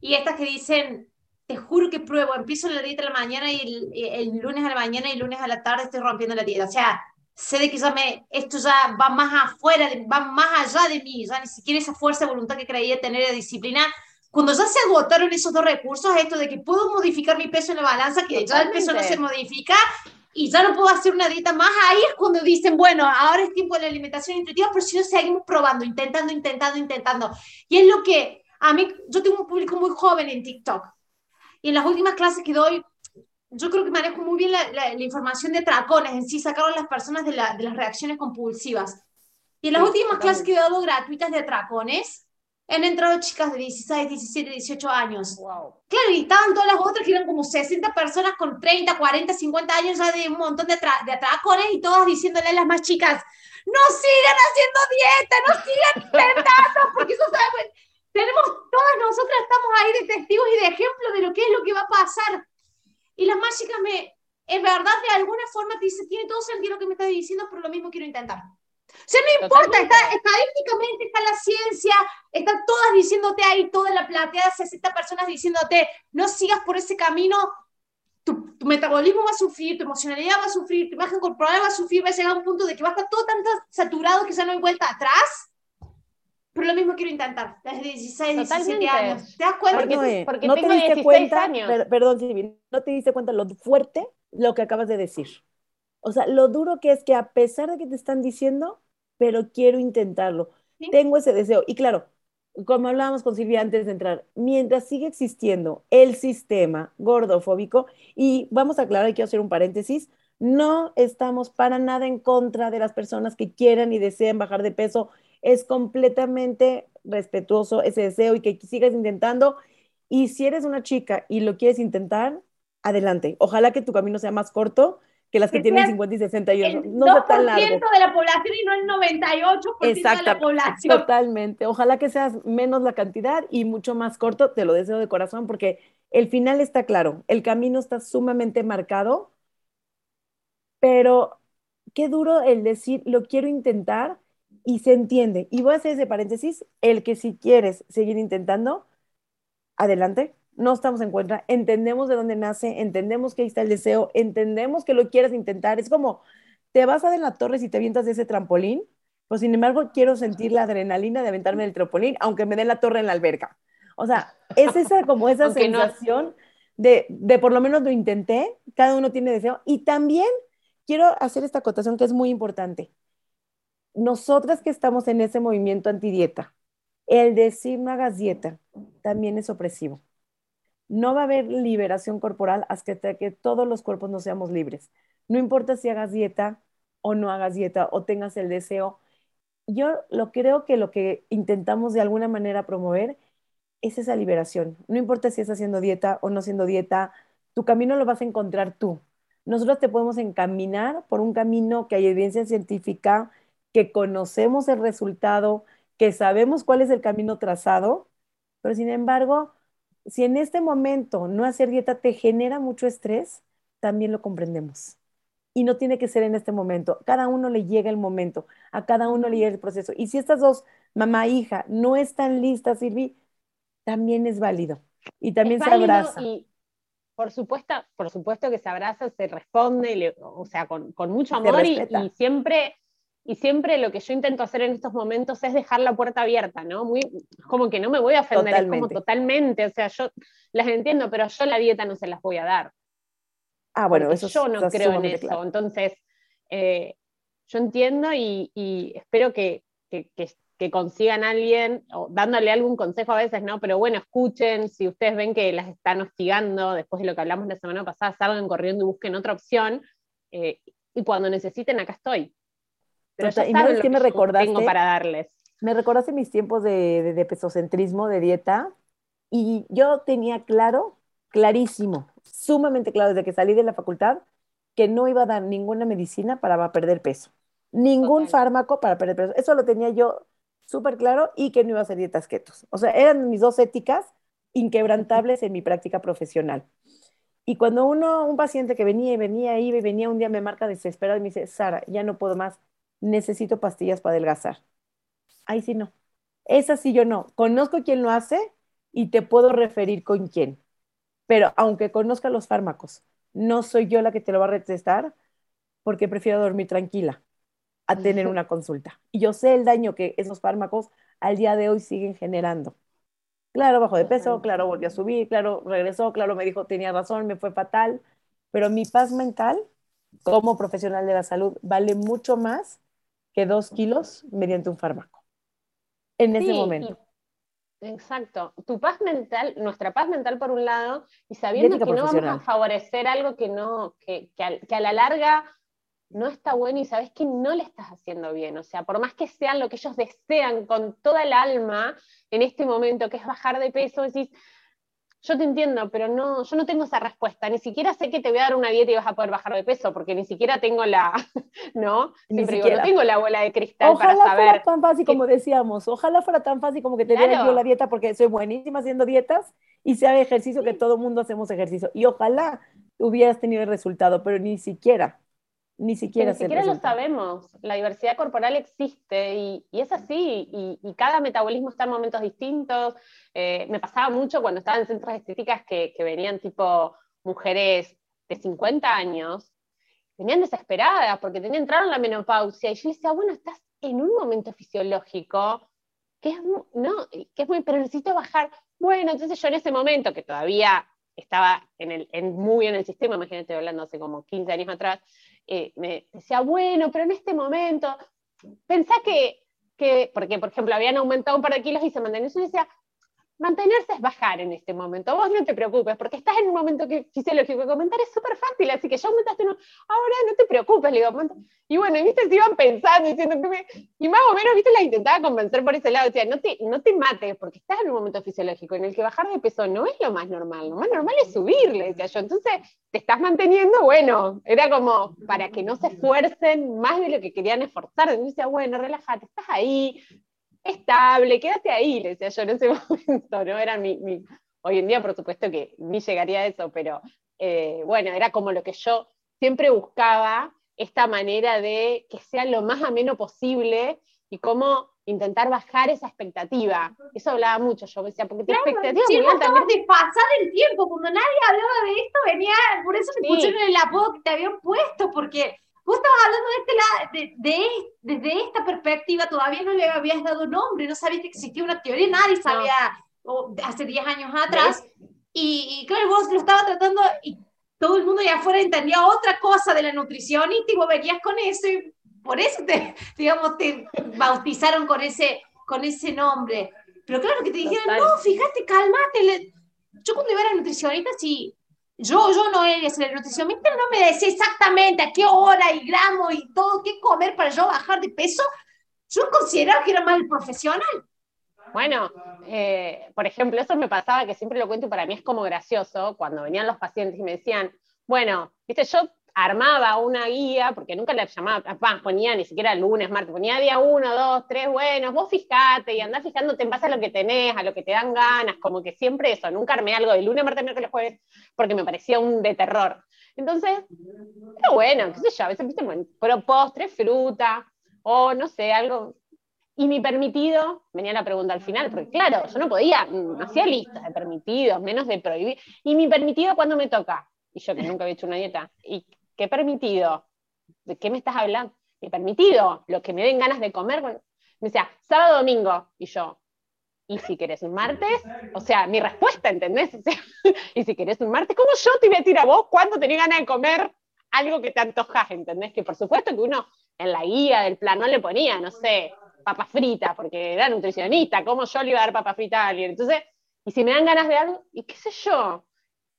y estas que dicen, te juro que pruebo, empiezo la dieta a la mañana y el, lunes a la mañana y el lunes a la tarde estoy rompiendo la dieta. O sea, sé de que ya me, esto ya va más afuera, va más allá de mí, ya ni siquiera esa fuerza de voluntad que creía tener de disciplina. Cuando ya se agotaron esos dos recursos, esto de que puedo modificar mi peso en la balanza, que ya el peso no se modifica, y ya no puedo hacer una dieta más, ahí es cuando dicen, bueno, ahora es tiempo de la alimentación intuitiva, pero si no seguimos probando, intentando, intentando, intentando. Y es lo que a mí, yo tengo un público muy joven en TikTok. Y en las últimas clases que doy, yo creo que manejo muy bien la, información de tracones, en sí sacaron las personas de, las reacciones compulsivas. Y en las últimas clases que he dado gratuitas de atracones, han entrado chicas de 16, 17, 18 años. Claro, y estaban todas las otras que eran como 60 personas con 30, 40, 50 años ya de un montón de, de atracones y todas diciéndole a las más chicas, no sigan haciendo dieta, no sigan intentando, porque eso sabe, tenemos, todas nosotras estamos ahí de testigos y de ejemplos de lo que es lo que va a pasar. Y las mágicas me, es verdad, de alguna forma te dice, tiene todo sentido lo que me estás diciendo, pero lo mismo quiero intentar. O sea, no importa, está, estadísticamente está la ciencia, están todas diciéndote ahí, toda la plateada, 60 personas diciéndote, no sigas por ese camino, tu, tu, metabolismo va a sufrir, tu emocionalidad va a sufrir, tu imagen corporal va a sufrir, va a llegar a un punto de que va a estar todo tan saturado que ya no hay vuelta atrás pero lo mismo quiero intentar, desde 16, 17 años. ¿Te das cuenta? Porque, porque no tengo te diste 16 cuenta, años. perdón, Silvi, no te diste cuenta lo fuerte lo que acabas de decir. O sea, lo duro que es que a pesar de que te están diciendo, pero quiero intentarlo. Tengo ese deseo. Y claro, como hablábamos con Silvia antes de entrar, mientras sigue existiendo el sistema gordofóbico, y vamos a aclarar, quiero hacer un paréntesis, no estamos para nada en contra de las personas que quieran y deseen bajar de peso es completamente respetuoso ese deseo y que sigas intentando. Y si eres una chica y lo quieres intentar, adelante. Ojalá que tu camino sea más corto que las que, tienen 50 y 60 años. No sea tan largo. de la población y no el 98% de la población. Totalmente. Ojalá que seas menos la cantidad y mucho más corto. Te lo deseo de corazón porque el final está claro. El camino está sumamente marcado. Pero qué duro el decir, lo quiero intentar y se entiende. Y voy a hacer ese paréntesis, el que si quieres seguir intentando, adelante, no estamos en contra, entendemos de dónde nace, entendemos que ahí está el deseo, entendemos que lo quieres intentar. Es como, te vas a de la torre si te avientas de ese trampolín, pues sin embargo quiero sentir la adrenalina de aventarme del trampolín, aunque me den la torre en la alberca. O sea, es esa como esa sensación de, de por lo menos lo intenté, cada uno tiene deseo. Y también quiero hacer esta acotación que es muy importante nosotras que estamos en ese movimiento antidieta, el decir no hagas dieta también es opresivo. No va a haber liberación corporal hasta que todos los cuerpos no seamos libres. No importa si hagas dieta o no hagas dieta o tengas el deseo. Yo lo creo que lo que intentamos de alguna manera promover es esa liberación. No importa si estás haciendo dieta o no haciendo dieta, tu camino lo vas a encontrar tú. Nosotros te podemos encaminar por un camino que hay evidencia científica, que conocemos el resultado, que sabemos cuál es el camino trazado, pero sin embargo, si en este momento no hacer dieta te genera mucho estrés, también lo comprendemos. y no tiene que ser en este momento. Cada uno le llega el momento, a cada uno le llega el proceso. Y si estas dos, mamá e hija, no están listas, Silvi, también es válido. Y también se abraza. Y por supuesto, por supuesto que se abraza, se responde, o sea, con, mucho amor y, siempre y siempre lo que yo intento hacer en estos momentos es dejar la puerta abierta, ¿no? Muy, como que no me voy a ofender, es como totalmente, o sea, yo las entiendo, pero yo la dieta no se las voy a dar. Ah, bueno, eso yo no creo en eso. Entonces, eh, yo entiendo y, espero que, consigan a alguien, o dándole algún consejo a veces, ¿no? Pero bueno, escuchen, si ustedes ven que las están hostigando, después de lo que hablamos la semana pasada, salgan corriendo y busquen otra opción. Eh, y cuando necesiten, acá estoy. Pero ¿Y me recordaste? Tengo para darles. Me recordaste mis tiempos de, de pesocentrismo, de dieta, y yo tenía claro, clarísimo, sumamente claro desde que salí de la facultad que no iba a dar ninguna medicina para perder peso, ningún fármaco para perder peso. Eso lo tenía yo súper claro y que no iba a hacer dietas ketos. O sea, eran mis dos éticas inquebrantables en mi práctica profesional. Y cuando uno, un paciente que venía y venía, iba y venía, un día me marca desesperado y me dice, Sara, ya no puedo más, necesito pastillas para adelgazar. Ahí sí no. Esa sí yo no. Conozco quién lo hace y te puedo referir con quién pero aunque conozca los fármacos, no soy yo la que te lo va a retestar porque prefiero dormir tranquila a tener una consulta. Y yo sé el daño que esos fármacos al día de hoy siguen generando. Claro, bajo de peso, claro, volvió a subir, claro, regresó, claro, me dijo, tenía razón, me fue fatal, pero mi paz mental como profesional de la salud vale mucho más que dos kilos mediante un fármaco. En ese momento. Exacto. Tu paz mental, nuestra paz mental por un lado, y sabiendo que no vamos a favorecer algo que no, que, a, la larga no está bueno y sabes que no le estás haciendo bien. O sea, por más que sean lo que ellos desean con toda el alma en este momento, que es bajar de peso, decís, yo te entiendo, pero no, yo no tengo esa respuesta. Ni siquiera sé que te voy a dar una dieta y vas a poder bajar de peso, porque ni siquiera tengo la, ¿no? Siempre digo, no tengo la bola de cristal para saber. Ojalá fuera tan fácil como decíamos. Ojalá fuera tan fácil como que te diera yo la dieta, porque soy buenísima haciendo dietas y sea ejercicio que todo mundo hacemos ejercicio. Y ojalá hubieras tenido el resultado, pero ni siquiera. Ni siquiera, ni siquiera lo sabemos. La diversidad corporal existe y, es así. Y, cada metabolismo está en momentos distintos. Eh, me pasaba mucho cuando estaba en centros estéticas que, que venían tipo mujeres de 50 años, venían desesperadas porque tenían entraron en la menopausia. Y yo decía, bueno, estás en un momento fisiológico que es, no, que es muy, pero necesito bajar. Bueno, entonces yo en ese momento, que todavía estaba en el, en, muy en el sistema, imagínate hablando hace como 15 años atrás, eh, me decía, bueno, pero en este momento, pensá que, que, porque por ejemplo habían aumentado un par de kilos y se mantenían, y decía, mantenerse es bajar en este momento. Vos no te preocupes, porque estás en un momento que fisiológico. Comentar es súper fácil, así que ya aumentaste uno. Ahora no te preocupes, le digo. Y bueno, y viste, se iban pensando, diciendo que me... Y más o menos, viste, la intentaba convencer por ese lado. Decía, no te, no te mates, porque estás en un momento fisiológico en el que bajar de peso no es lo más normal. Lo más normal es subir, le decía yo. Entonces, te estás manteniendo, bueno, era como para que no se esfuercen más de lo que querían esforzar. Decía, bueno, relájate, estás ahí, estable, quédate ahí, le decía yo en ese momento, ¿no? Era mi, hoy en día por supuesto que ni llegaría a eso, pero eh, bueno, era como lo que yo siempre buscaba, esta manera de que sea lo más ameno posible y cómo intentar bajar esa expectativa. Eso hablaba mucho, yo decía, porque tu expectativa sí, muy también. de pasar el tiempo, cuando nadie hablaba de esto, venía, por eso me pusieron el apodo que te habían puesto, porque Vos estabas hablando de este lado, de, desde esta perspectiva, todavía no le habías dado nombre, no sabías que existía una teoría, nadie sabía hace 10 años atrás. Y, claro, vos lo estabas tratando y todo el mundo allá afuera entendía otra cosa de la nutrición y vos venías con eso y por eso te, digamos, te bautizaron con ese, con ese nombre. Pero claro que te dijeron, no, fíjate, cálmate. Yo cuando iba a la nutricionista, sí, yo, yo no eres el nutricionista, no me decía exactamente a qué hora y gramo y todo, qué comer para yo bajar de peso. Yo consideraba que era mal profesional. Bueno, eh, por ejemplo, eso me pasaba que siempre lo cuento y para mí es como gracioso cuando venían los pacientes y me decían, bueno, viste, yo armaba una guía, porque nunca la llamaba, ponía ni siquiera lunes, martes, ponía día uno, dos, tres, bueno, vos fijate y andás fijándote en base a lo que tenés, a lo que te dan ganas, como que siempre eso, nunca armé algo de lunes, martes, miércoles, jueves, porque me parecía un de terror. Entonces, pero bueno, qué sé yo, a veces, viste, pero postre, fruta, o no sé, algo. Y mi permitido, venía la pregunta al final, porque claro, yo no podía, no hacía listas de permitidos, menos de prohibir. Y mi permitido, ¿cuándo me toca? Y yo que nunca había hecho una dieta. ¿Y qué permitido? ¿De qué me estás hablando? Mi permitido, lo que me den ganas de comer. me decía, sábado, domingo. Y yo, ¿y si querés un martes? O sea, mi respuesta, ¿entendés? ¿y si querés un martes? ¿Cómo yo te voy a decir a vos cuándo tenés ganas de comer algo que te antojas, ¿entendés? Que por supuesto que uno en la guía del plan no le ponía, no sé, papas fritas, porque era nutricionista, ¿cómo yo le iba a dar papas fritas a alguien? Entonces, y si me dan ganas de algo, ¿y qué sé yo?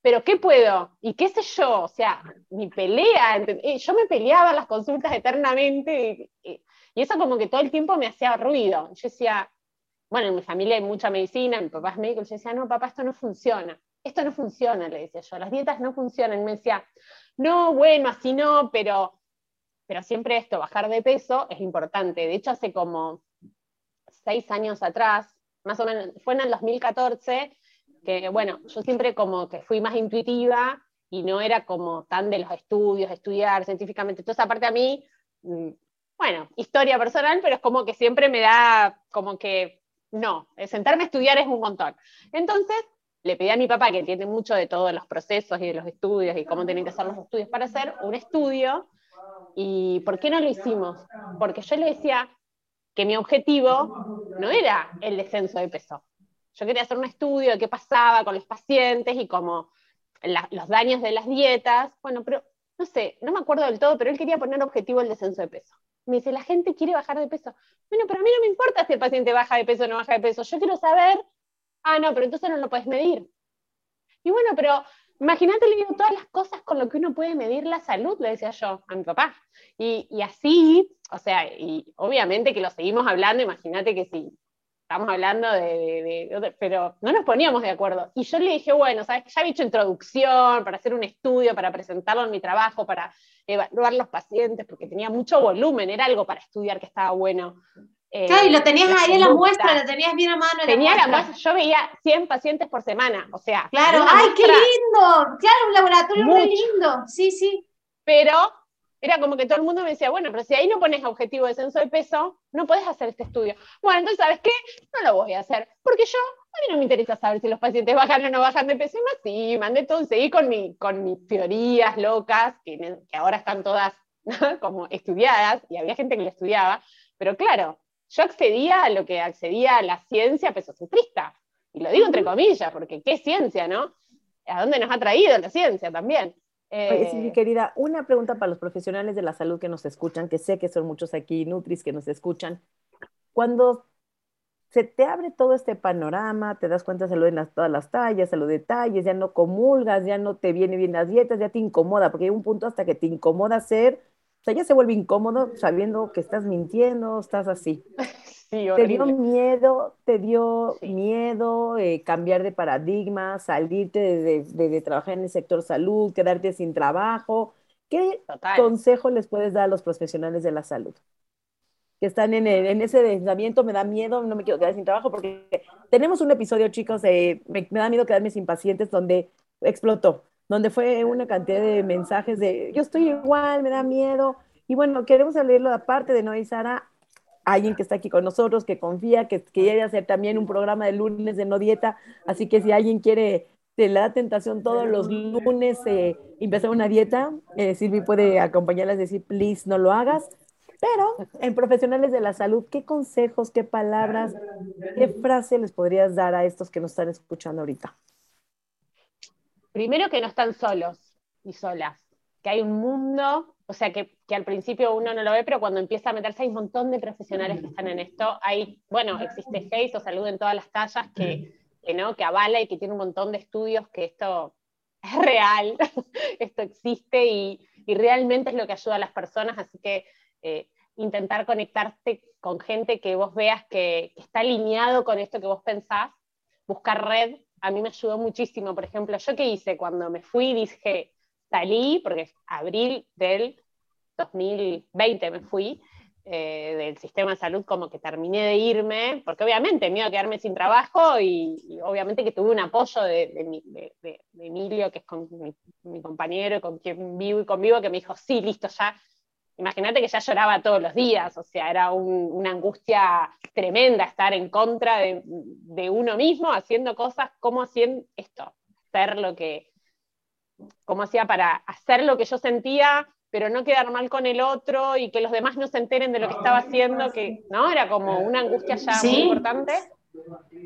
¿Pero qué puedo? ¿Y qué sé yo? O sea, mi pelea, eh, yo me peleaba las consultas eternamente y, eso como que todo el tiempo me hacía ruido. Yo decía, bueno, en mi familia hay mucha medicina, mi papá es médico, yo decía, no, papá, esto no funciona. Esto no funciona, le decía yo, las dietas no funcionan. Me decía, no, bueno, así no, pero pero siempre esto, bajar de peso, es importante. De hecho, hace como seis años atrás, más o menos, fue en el 2014, que bueno, yo siempre como que fui más intuitiva y no era como tan de los estudios, estudiar científicamente. Entonces, aparte a mí, mm, bueno, historia personal, pero es como que siempre me da como que, no, sentarme a estudiar es un montón. Entonces, le pedí a mi papá, que entiende mucho de todos los procesos y de los estudios y cómo tienen que ser los estudios para hacer un estudio ¿Y por qué no lo hicimos? Porque yo le decía que mi objetivo no era el descenso de peso. Yo quería hacer un estudio de qué pasaba con los pacientes y como los daños de las dietas. Bueno, pero no sé, no me acuerdo del todo, pero él quería poner objetivo el descenso de peso. Me dice, la gente quiere bajar de peso. Bueno, pero a mí no me importa si el paciente baja de peso o no baja de peso. Yo quiero saber, ah, no, pero entonces no lo puedes medir. Y bueno, pero Imagínate, le digo todas las cosas con lo que uno puede medir la salud, le decía yo a mi papá. Y, así, o sea, y obviamente que lo seguimos hablando, imagínate que si estamos hablando de, pero no nos poníamos de acuerdo. Y yo le dije, bueno, sabes ya había hecho introducción para hacer un estudio, para presentarlo en mi trabajo, para evaluar los pacientes, porque tenía mucho volumen, era algo para estudiar que estaba bueno. Eh, claro, y lo tenías ahí en la muestra, lo tenías bien a mano. Tenía la muestra. yo veía 100 pacientes por semana, o sea. Claro, ¡ay, qué lindo! Claro, un laboratorio muy lindo, sí, sí. Pero era como que todo el mundo me decía, bueno, pero si ahí no pones objetivo de descenso de peso, no puedes hacer este estudio. Bueno, entonces, ¿sabes qué? No lo voy a hacer, porque yo, a mí no me interesa saber si los pacientes bajan o no bajan de peso, y más sí, mandé todo, seguí con, mi, con mis teorías locas, que, que ahora están todas como estudiadas, y había gente que lo estudiaba, pero claro, yo accedía a lo que accedía a la ciencia pesocentrista. Y lo digo entre comillas, porque qué ciencia, ¿no? ¿A dónde nos ha traído la ciencia también? Eh, sí, mi querida, una pregunta para los profesionales de la salud que nos escuchan, que sé que son muchos aquí, Nutris, que nos escuchan. Cuando se te abre todo este panorama, te das cuenta de salud en todas las tallas, a los detalles, ya no comulgas, ya no te viene bien las dietas, ya te incomoda, porque hay un punto hasta que te incomoda ser o sea, ya se vuelve incómodo sabiendo que estás mintiendo, estás así. Sí, te dio miedo, te dio miedo eh, cambiar de paradigma, salirte de, trabajar en el sector salud, quedarte sin trabajo. ¿Qué consejo les puedes dar a los profesionales de la salud? Que están en, en ese pensamiento, me da miedo, no me quiero quedar sin trabajo, porque tenemos un episodio, chicos, de me, me da miedo quedarme sin pacientes, donde explotó donde fue una cantidad de mensajes de yo estoy igual, me da miedo. Y bueno, queremos leerlo aparte de Noé y Sara, alguien que está aquí con nosotros, que confía, que quiere hacer también un programa de lunes de no dieta. Así que si alguien quiere, te la da tentación todos los lunes eh, empezar una dieta, eh, Silvi puede acompañarles y decir, please, no lo hagas. Pero en profesionales de la salud, ¿qué consejos, qué palabras, qué frase les podrías dar a estos que nos están escuchando ahorita? Primero que no están solos y solas, que hay un mundo, o sea, que, al principio uno no lo ve, pero cuando empieza a meterse hay un montón de profesionales que están en esto. Hay, bueno, existe Hayes o Salud en todas las tallas que, ¿no? que avala y que tiene un montón de estudios que esto es real, esto existe y, realmente es lo que ayuda a las personas, así que eh, intentar conectarte con gente que vos veas que, que, está alineado con esto que vos pensás, buscar red a mí me ayudó muchísimo. Por ejemplo, yo qué hice cuando me fui, dije, salí, porque abril del 2020 me fui, eh, del sistema de salud como que terminé de irme, porque obviamente me iba a quedarme sin trabajo y, obviamente que tuve un apoyo de, Emilio, que es con mi, compañero, con quien vivo y convivo, que me dijo, sí, listo, ya. Imagínate que ya lloraba todos los días, o sea, era una angustia tremenda estar en contra de, uno mismo, haciendo cosas, como hacían esto, hacer lo que, cómo hacía para hacer lo que yo sentía pero no quedar mal con el otro y que los demás no se enteren de lo que estaba haciendo, que no era como una angustia ya muy importante.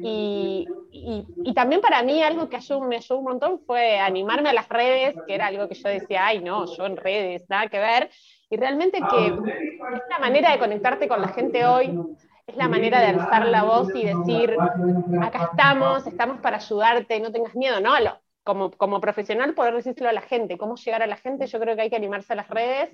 Y, y, también para mí algo que me ayudó un montón fue animarme a las redes, que era algo que yo decía, ay no, yo en redes, nada que ver. Y realmente que es la manera de conectarte con la gente hoy, es la manera de alzar la voz y decir, acá estamos, estamos para ayudarte, no tengas miedo, ¿no? Lo, como, como profesional poder decírselo a la gente, cómo llegar a la gente, yo creo que hay que animarse a las redes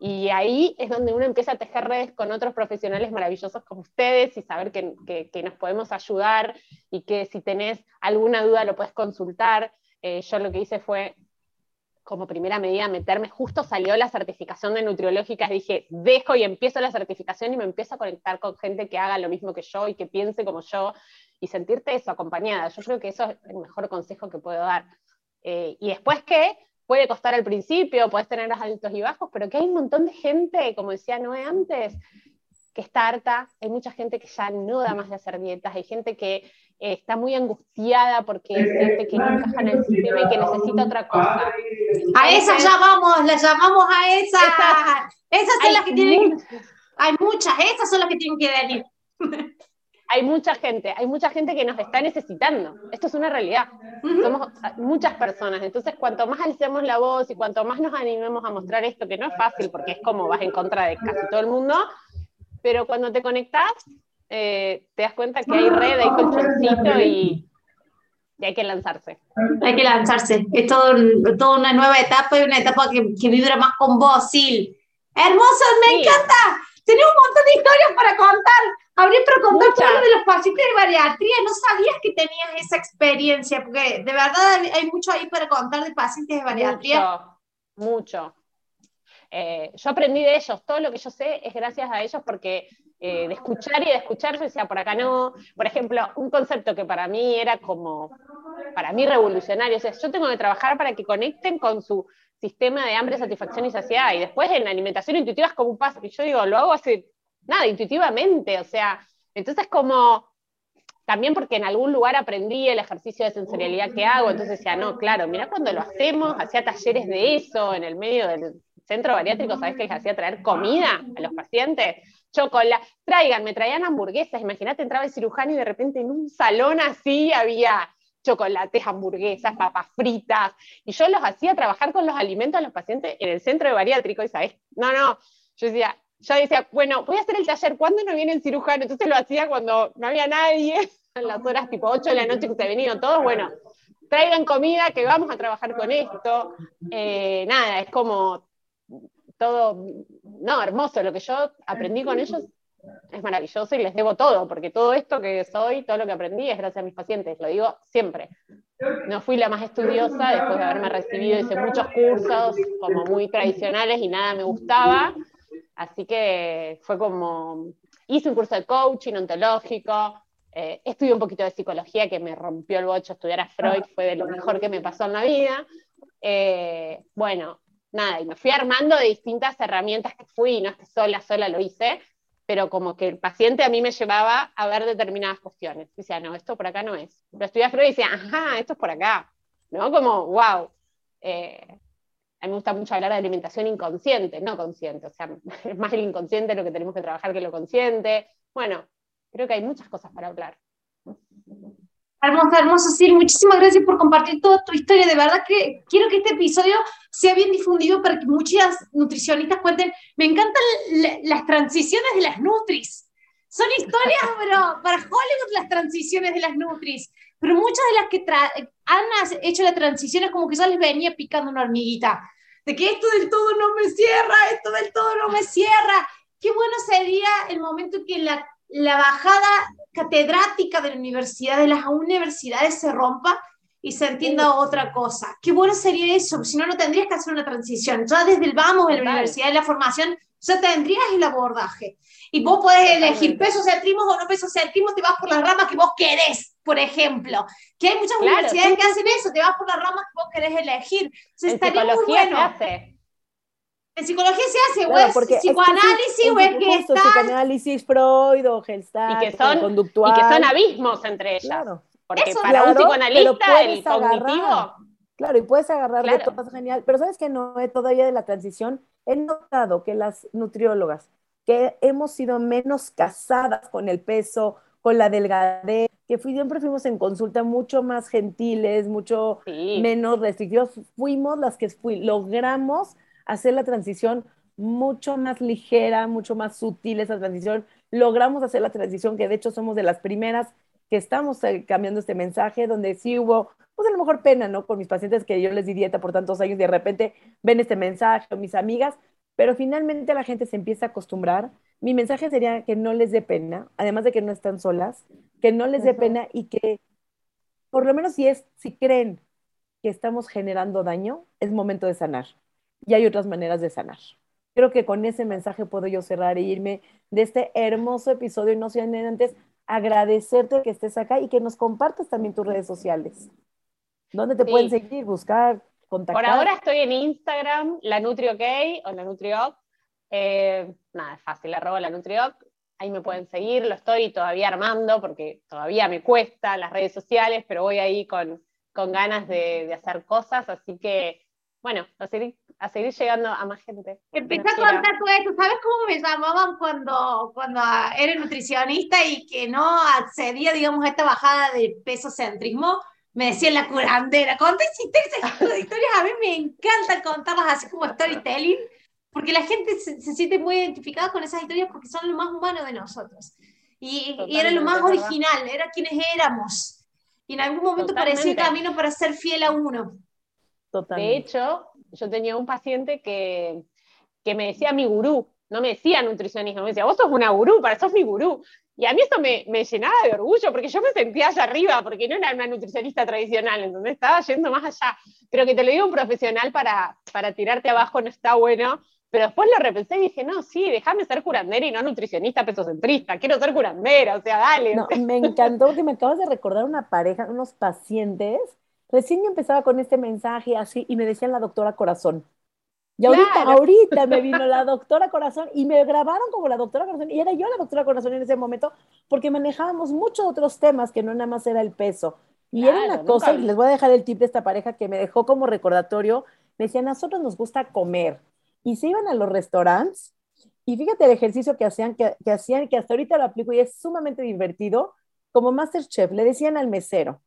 y ahí es donde uno empieza a tejer redes con otros profesionales maravillosos como ustedes y saber que, que, nos podemos ayudar y que si tenés alguna duda lo puedes consultar. Eh, yo lo que hice fue, como primera medida, meterme, justo salió la certificación de nutriológicas, dije, dejo y empiezo la certificación y me empiezo a conectar con gente que haga lo mismo que yo y que piense como yo y sentirte eso, acompañada. Yo creo que eso es el mejor consejo que puedo dar. Eh, y después que puede costar al principio, puedes tener los altos y bajos, pero que hay un montón de gente, como decía Noé antes, que está harta, hay mucha gente que ya no da más de hacer dietas, hay gente que está muy angustiada porque siente que no encaja en el sistema y que necesita otra cosa. A esas llamamos, las llamamos a esas. Esas, son las que tienen. Hay muchas, esas son las que tienen que venir hay mucha gente, hay mucha gente que nos está necesitando. Esto es una realidad. Somos muchas personas. Entonces, cuanto más alcemos la voz y cuanto más nos animemos a mostrar esto, que no es fácil porque es como vas en contra de casi todo el mundo, pero cuando te conectas, eh, te das cuenta que hay red, hay colchoncito y, y, hay que lanzarse. Hay que lanzarse. Es todo, toda una nueva etapa y una etapa que, que vibra más con vos, Sil. Hermoso, me encanta. Tenés un montón de historias para contar. Habría para contar todo de los pacientes de bariatría. No sabías que tenías esa experiencia, porque de verdad hay mucho ahí para contar de pacientes de bariatría. Mucho, mucho. Eh, yo aprendí de ellos, todo lo que yo sé es gracias a ellos porque eh, de escuchar y de escuchar yo decía, por acá no, por ejemplo, un concepto que para mí era como, para mí revolucionario, o sea, yo tengo que trabajar para que conecten con su sistema de hambre, satisfacción y saciedad. Y después en alimentación intuitiva es como un paso, que yo digo, lo hago hace nada, intuitivamente, o sea, entonces como, también porque en algún lugar aprendí el ejercicio de sensorialidad que hago, entonces decía, no, claro, mira cuando lo hacemos, hacía talleres de eso en el medio del centro bariátrico, ¿sabes que les hacía traer comida a los pacientes? Chocolate, traigan, me traían hamburguesas, imagínate, entraba el cirujano y de repente en un salón así había chocolates, hamburguesas, papas fritas, y yo los hacía trabajar con los alimentos a los pacientes en el centro de bariátrico, y sabes, no, no, yo decía, yo decía, bueno, voy a hacer el taller, ¿cuándo no viene el cirujano? Entonces lo hacía cuando no había nadie, en las horas tipo 8 de la noche que se venido todos, bueno, traigan comida que vamos a trabajar con esto, eh, nada, es como no, hermoso, lo que yo aprendí con ellos es maravilloso y les debo todo, porque todo esto que soy, todo lo que aprendí es gracias a mis pacientes, lo digo siempre. No fui la más estudiosa, después de haberme recibido hice muchos cursos como muy tradicionales y nada me gustaba, así que fue como, hice un curso de coaching ontológico, eh, estudié un poquito de psicología que me rompió el bocho, estudiar a Freud fue de lo mejor que me pasó en la vida. Eh, bueno, nada, y me fui armando de distintas herramientas que fui, no es que sola, sola lo hice, pero como que el paciente a mí me llevaba a ver determinadas cuestiones. Decía, no, esto por acá no es. Estudiaba Freud y decía, ajá, esto es por acá. ¿No? Como, wow. Eh, a mí me gusta mucho hablar de alimentación inconsciente, no consciente. O sea, es más el inconsciente lo que tenemos que trabajar que lo consciente. Bueno, creo que hay muchas cosas para hablar. Hermosa, hermoso, sí. Muchísimas gracias por compartir toda tu historia. De verdad que quiero que este episodio sea bien difundido para que muchas nutricionistas cuenten. Me encantan las transiciones de las Nutris. Son historias, pero para Hollywood las transiciones de las Nutris. Pero muchas de las que han hecho la transición es como que ya les venía picando una hormiguita. De que esto del todo no me cierra, esto del todo no me cierra. Qué bueno sería el momento que la la bajada catedrática de la universidad, de las universidades se rompa y se entienda otra cosa. Qué bueno sería eso, si no, no tendrías que hacer una transición. Ya desde el vamos de la universidad y la formación, ya tendrías el abordaje. Y vos podés elegir pesocentrismo o no pesocentrismo, te vas por las ramas que vos querés, por ejemplo. Que hay muchas universidades que hacen eso, te vas por las ramas que vos querés elegir. Entonces, en estaría muy bueno. Hace. En psicología se hace, o es psicoanálisis, es que está... Psicoanálisis, Freud, o Gestalt, y que son, conductual. Y que son abismos entre ellas. Claro. Porque para un psicoanalista el cognitivo... Claro, y puedes agarrar de todo, genial. Pero sabes que no, todavía de la transición, he notado que las nutriólogas que hemos sido menos casadas con el peso, con la delgadez, que siempre fuimos en consulta mucho más gentiles, mucho menos restrictivos, fuimos las que logramos hacer la transición mucho más ligera, mucho más sutil esa transición, logramos hacer la transición que de hecho somos de las primeras que estamos eh, cambiando este mensaje, donde sí hubo, pues a lo mejor pena, ¿no? Con mis pacientes que yo les di dieta por tantos años y de repente ven este mensaje, o mis amigas, pero finalmente la gente se empieza a acostumbrar. Mi mensaje sería que no les dé pena, además de que no están solas, que no les dé pena y que, por lo menos si es, si creen que estamos generando daño, es momento de sanar. Y hay otras maneras de sanar. Creo que con ese mensaje puedo yo cerrar e irme de este hermoso episodio y no sean antes agradecerte que estés acá y que nos compartas también tus redes sociales. ¿Dónde te pueden seguir, buscar, contactar? Por ahora estoy en Instagram, la NutriOK o la NutriOc. Eh, nada, es fácil, arroba la NutriOc. Ahí me pueden seguir, lo estoy todavía armando porque todavía me cuesta las redes sociales, pero voy ahí con, con ganas de, de hacer cosas, así que bueno, a seguir, a seguir llegando a más gente. Empecé a contar todo esto. ¿Sabes cómo me llamaban cuando, cuando era nutricionista y que no accedía, digamos, a esta bajada de peso centrismo? Me decían la curandera. Conté historias, a mí me encanta contarlas así como storytelling, porque la gente se, siente muy identificada con esas historias porque son lo más humano de nosotros. Y, y era lo más original, era quienes éramos. Y en algún momento parecía el camino para ser fiel a uno. De hecho, yo tenía un paciente que, que me decía mi gurú, no me decía nutricionismo, me decía, vos sos una gurú, para sos mi gurú. Y a mí eso me, me, llenaba de orgullo, porque yo me sentía allá arriba, porque no era una nutricionista tradicional, entonces estaba yendo más allá. Pero que te lo diga un profesional para, para tirarte abajo no está bueno, pero después lo repensé y dije, no, sí, déjame ser curandera y no nutricionista pesocentrista, quiero ser curandera, o sea, dale. me encantó que me acabas de recordar una pareja, unos pacientes Recién yo empezaba con este mensaje así y me decían la doctora corazón. Y ahorita, ahorita me vino la doctora corazón y me grabaron como la doctora corazón y era yo la doctora corazón en ese momento porque manejábamos muchos otros temas que no nada más era el peso. Y era una cosa, y les voy a dejar el tip de esta pareja que me dejó como recordatorio, me decían, a nosotros nos gusta comer. Y se iban a los restaurantes y fíjate el ejercicio que hacían, que, que hacían, que hasta ahorita lo aplico y es sumamente divertido, como Masterchef, le decían al mesero,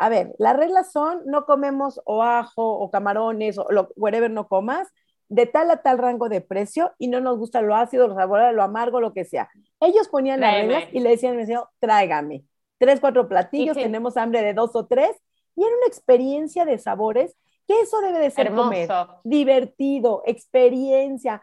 a ver, las reglas son, no comemos o ajo o camarones o lo, whatever no comas, de tal a tal rango de precio y no nos gusta lo ácido, lo sabor, lo amargo, lo que sea. Ellos ponían las reglas y le decían al mesero, tráigame. Tres, cuatro platillos, tenemos hambre de dos o tres. Y era una experiencia de sabores que eso debe de ser Hermoso. Divertido, experiencia,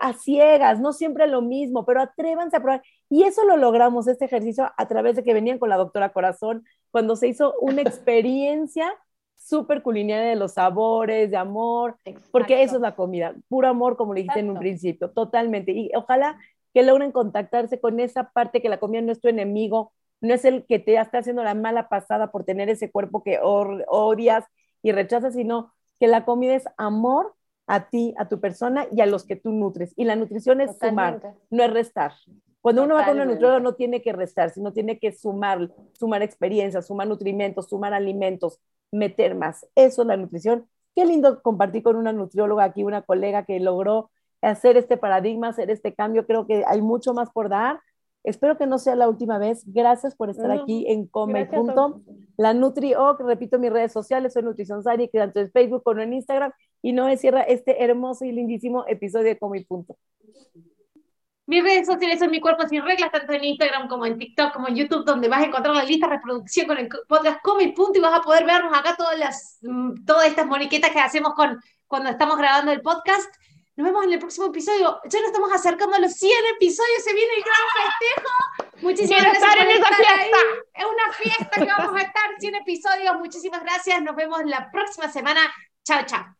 a ciegas, no siempre lo mismo, pero atrévanse a probar. Y eso lo logramos, este ejercicio, a través de que venían con la doctora Corazón, cuando se hizo una experiencia súper culinaria de los sabores, de amor, porque eso es la comida, puro amor, como le dijiste en un principio, totalmente. Y ojalá que logren contactarse con esa parte que la comida no es tu enemigo, no es el que te está haciendo la mala pasada por tener ese cuerpo que odias y rechazas, sino que la comida es amor a ti, a tu persona y a los que tú nutres. Y la nutrición es sumar, no es restar. Cuando uno va con una nutrióloga no tiene que restar, sino tiene que sumar, sumar experiencias, sumar nutrimentos, sumar alimentos, meter más. Eso es la nutrición. Qué lindo compartir con una nutrióloga aquí, una colega que logró hacer este paradigma, hacer este cambio. Creo que hay mucho más por dar. Espero que no sea la última vez. Gracias por estar aquí en Come Punto. La NutriO, repito mis redes sociales, soy Nutrición Sari, que tanto en Facebook como en Instagram. Y no me cierra este hermoso y lindísimo episodio de Come Punto. Mis redes sociales son Mi Cuerpo Sin Reglas, tanto en Instagram como en TikTok, como en YouTube, donde vas a encontrar la lista de reproducción con el podcast Come Punto y vas a poder vernos acá todas, las, mm, todas estas moniquetas que hacemos con, cuando estamos grabando el podcast. Nos vemos en el próximo episodio. Ya nos estamos acercando a los 100 episodios. Se viene el gran festejo. Muchísimas gracias por estar en esa fiesta. Es una fiesta que vamos a estar 100 episodios. Muchísimas gracias. Nos vemos la próxima semana. Chao, chao.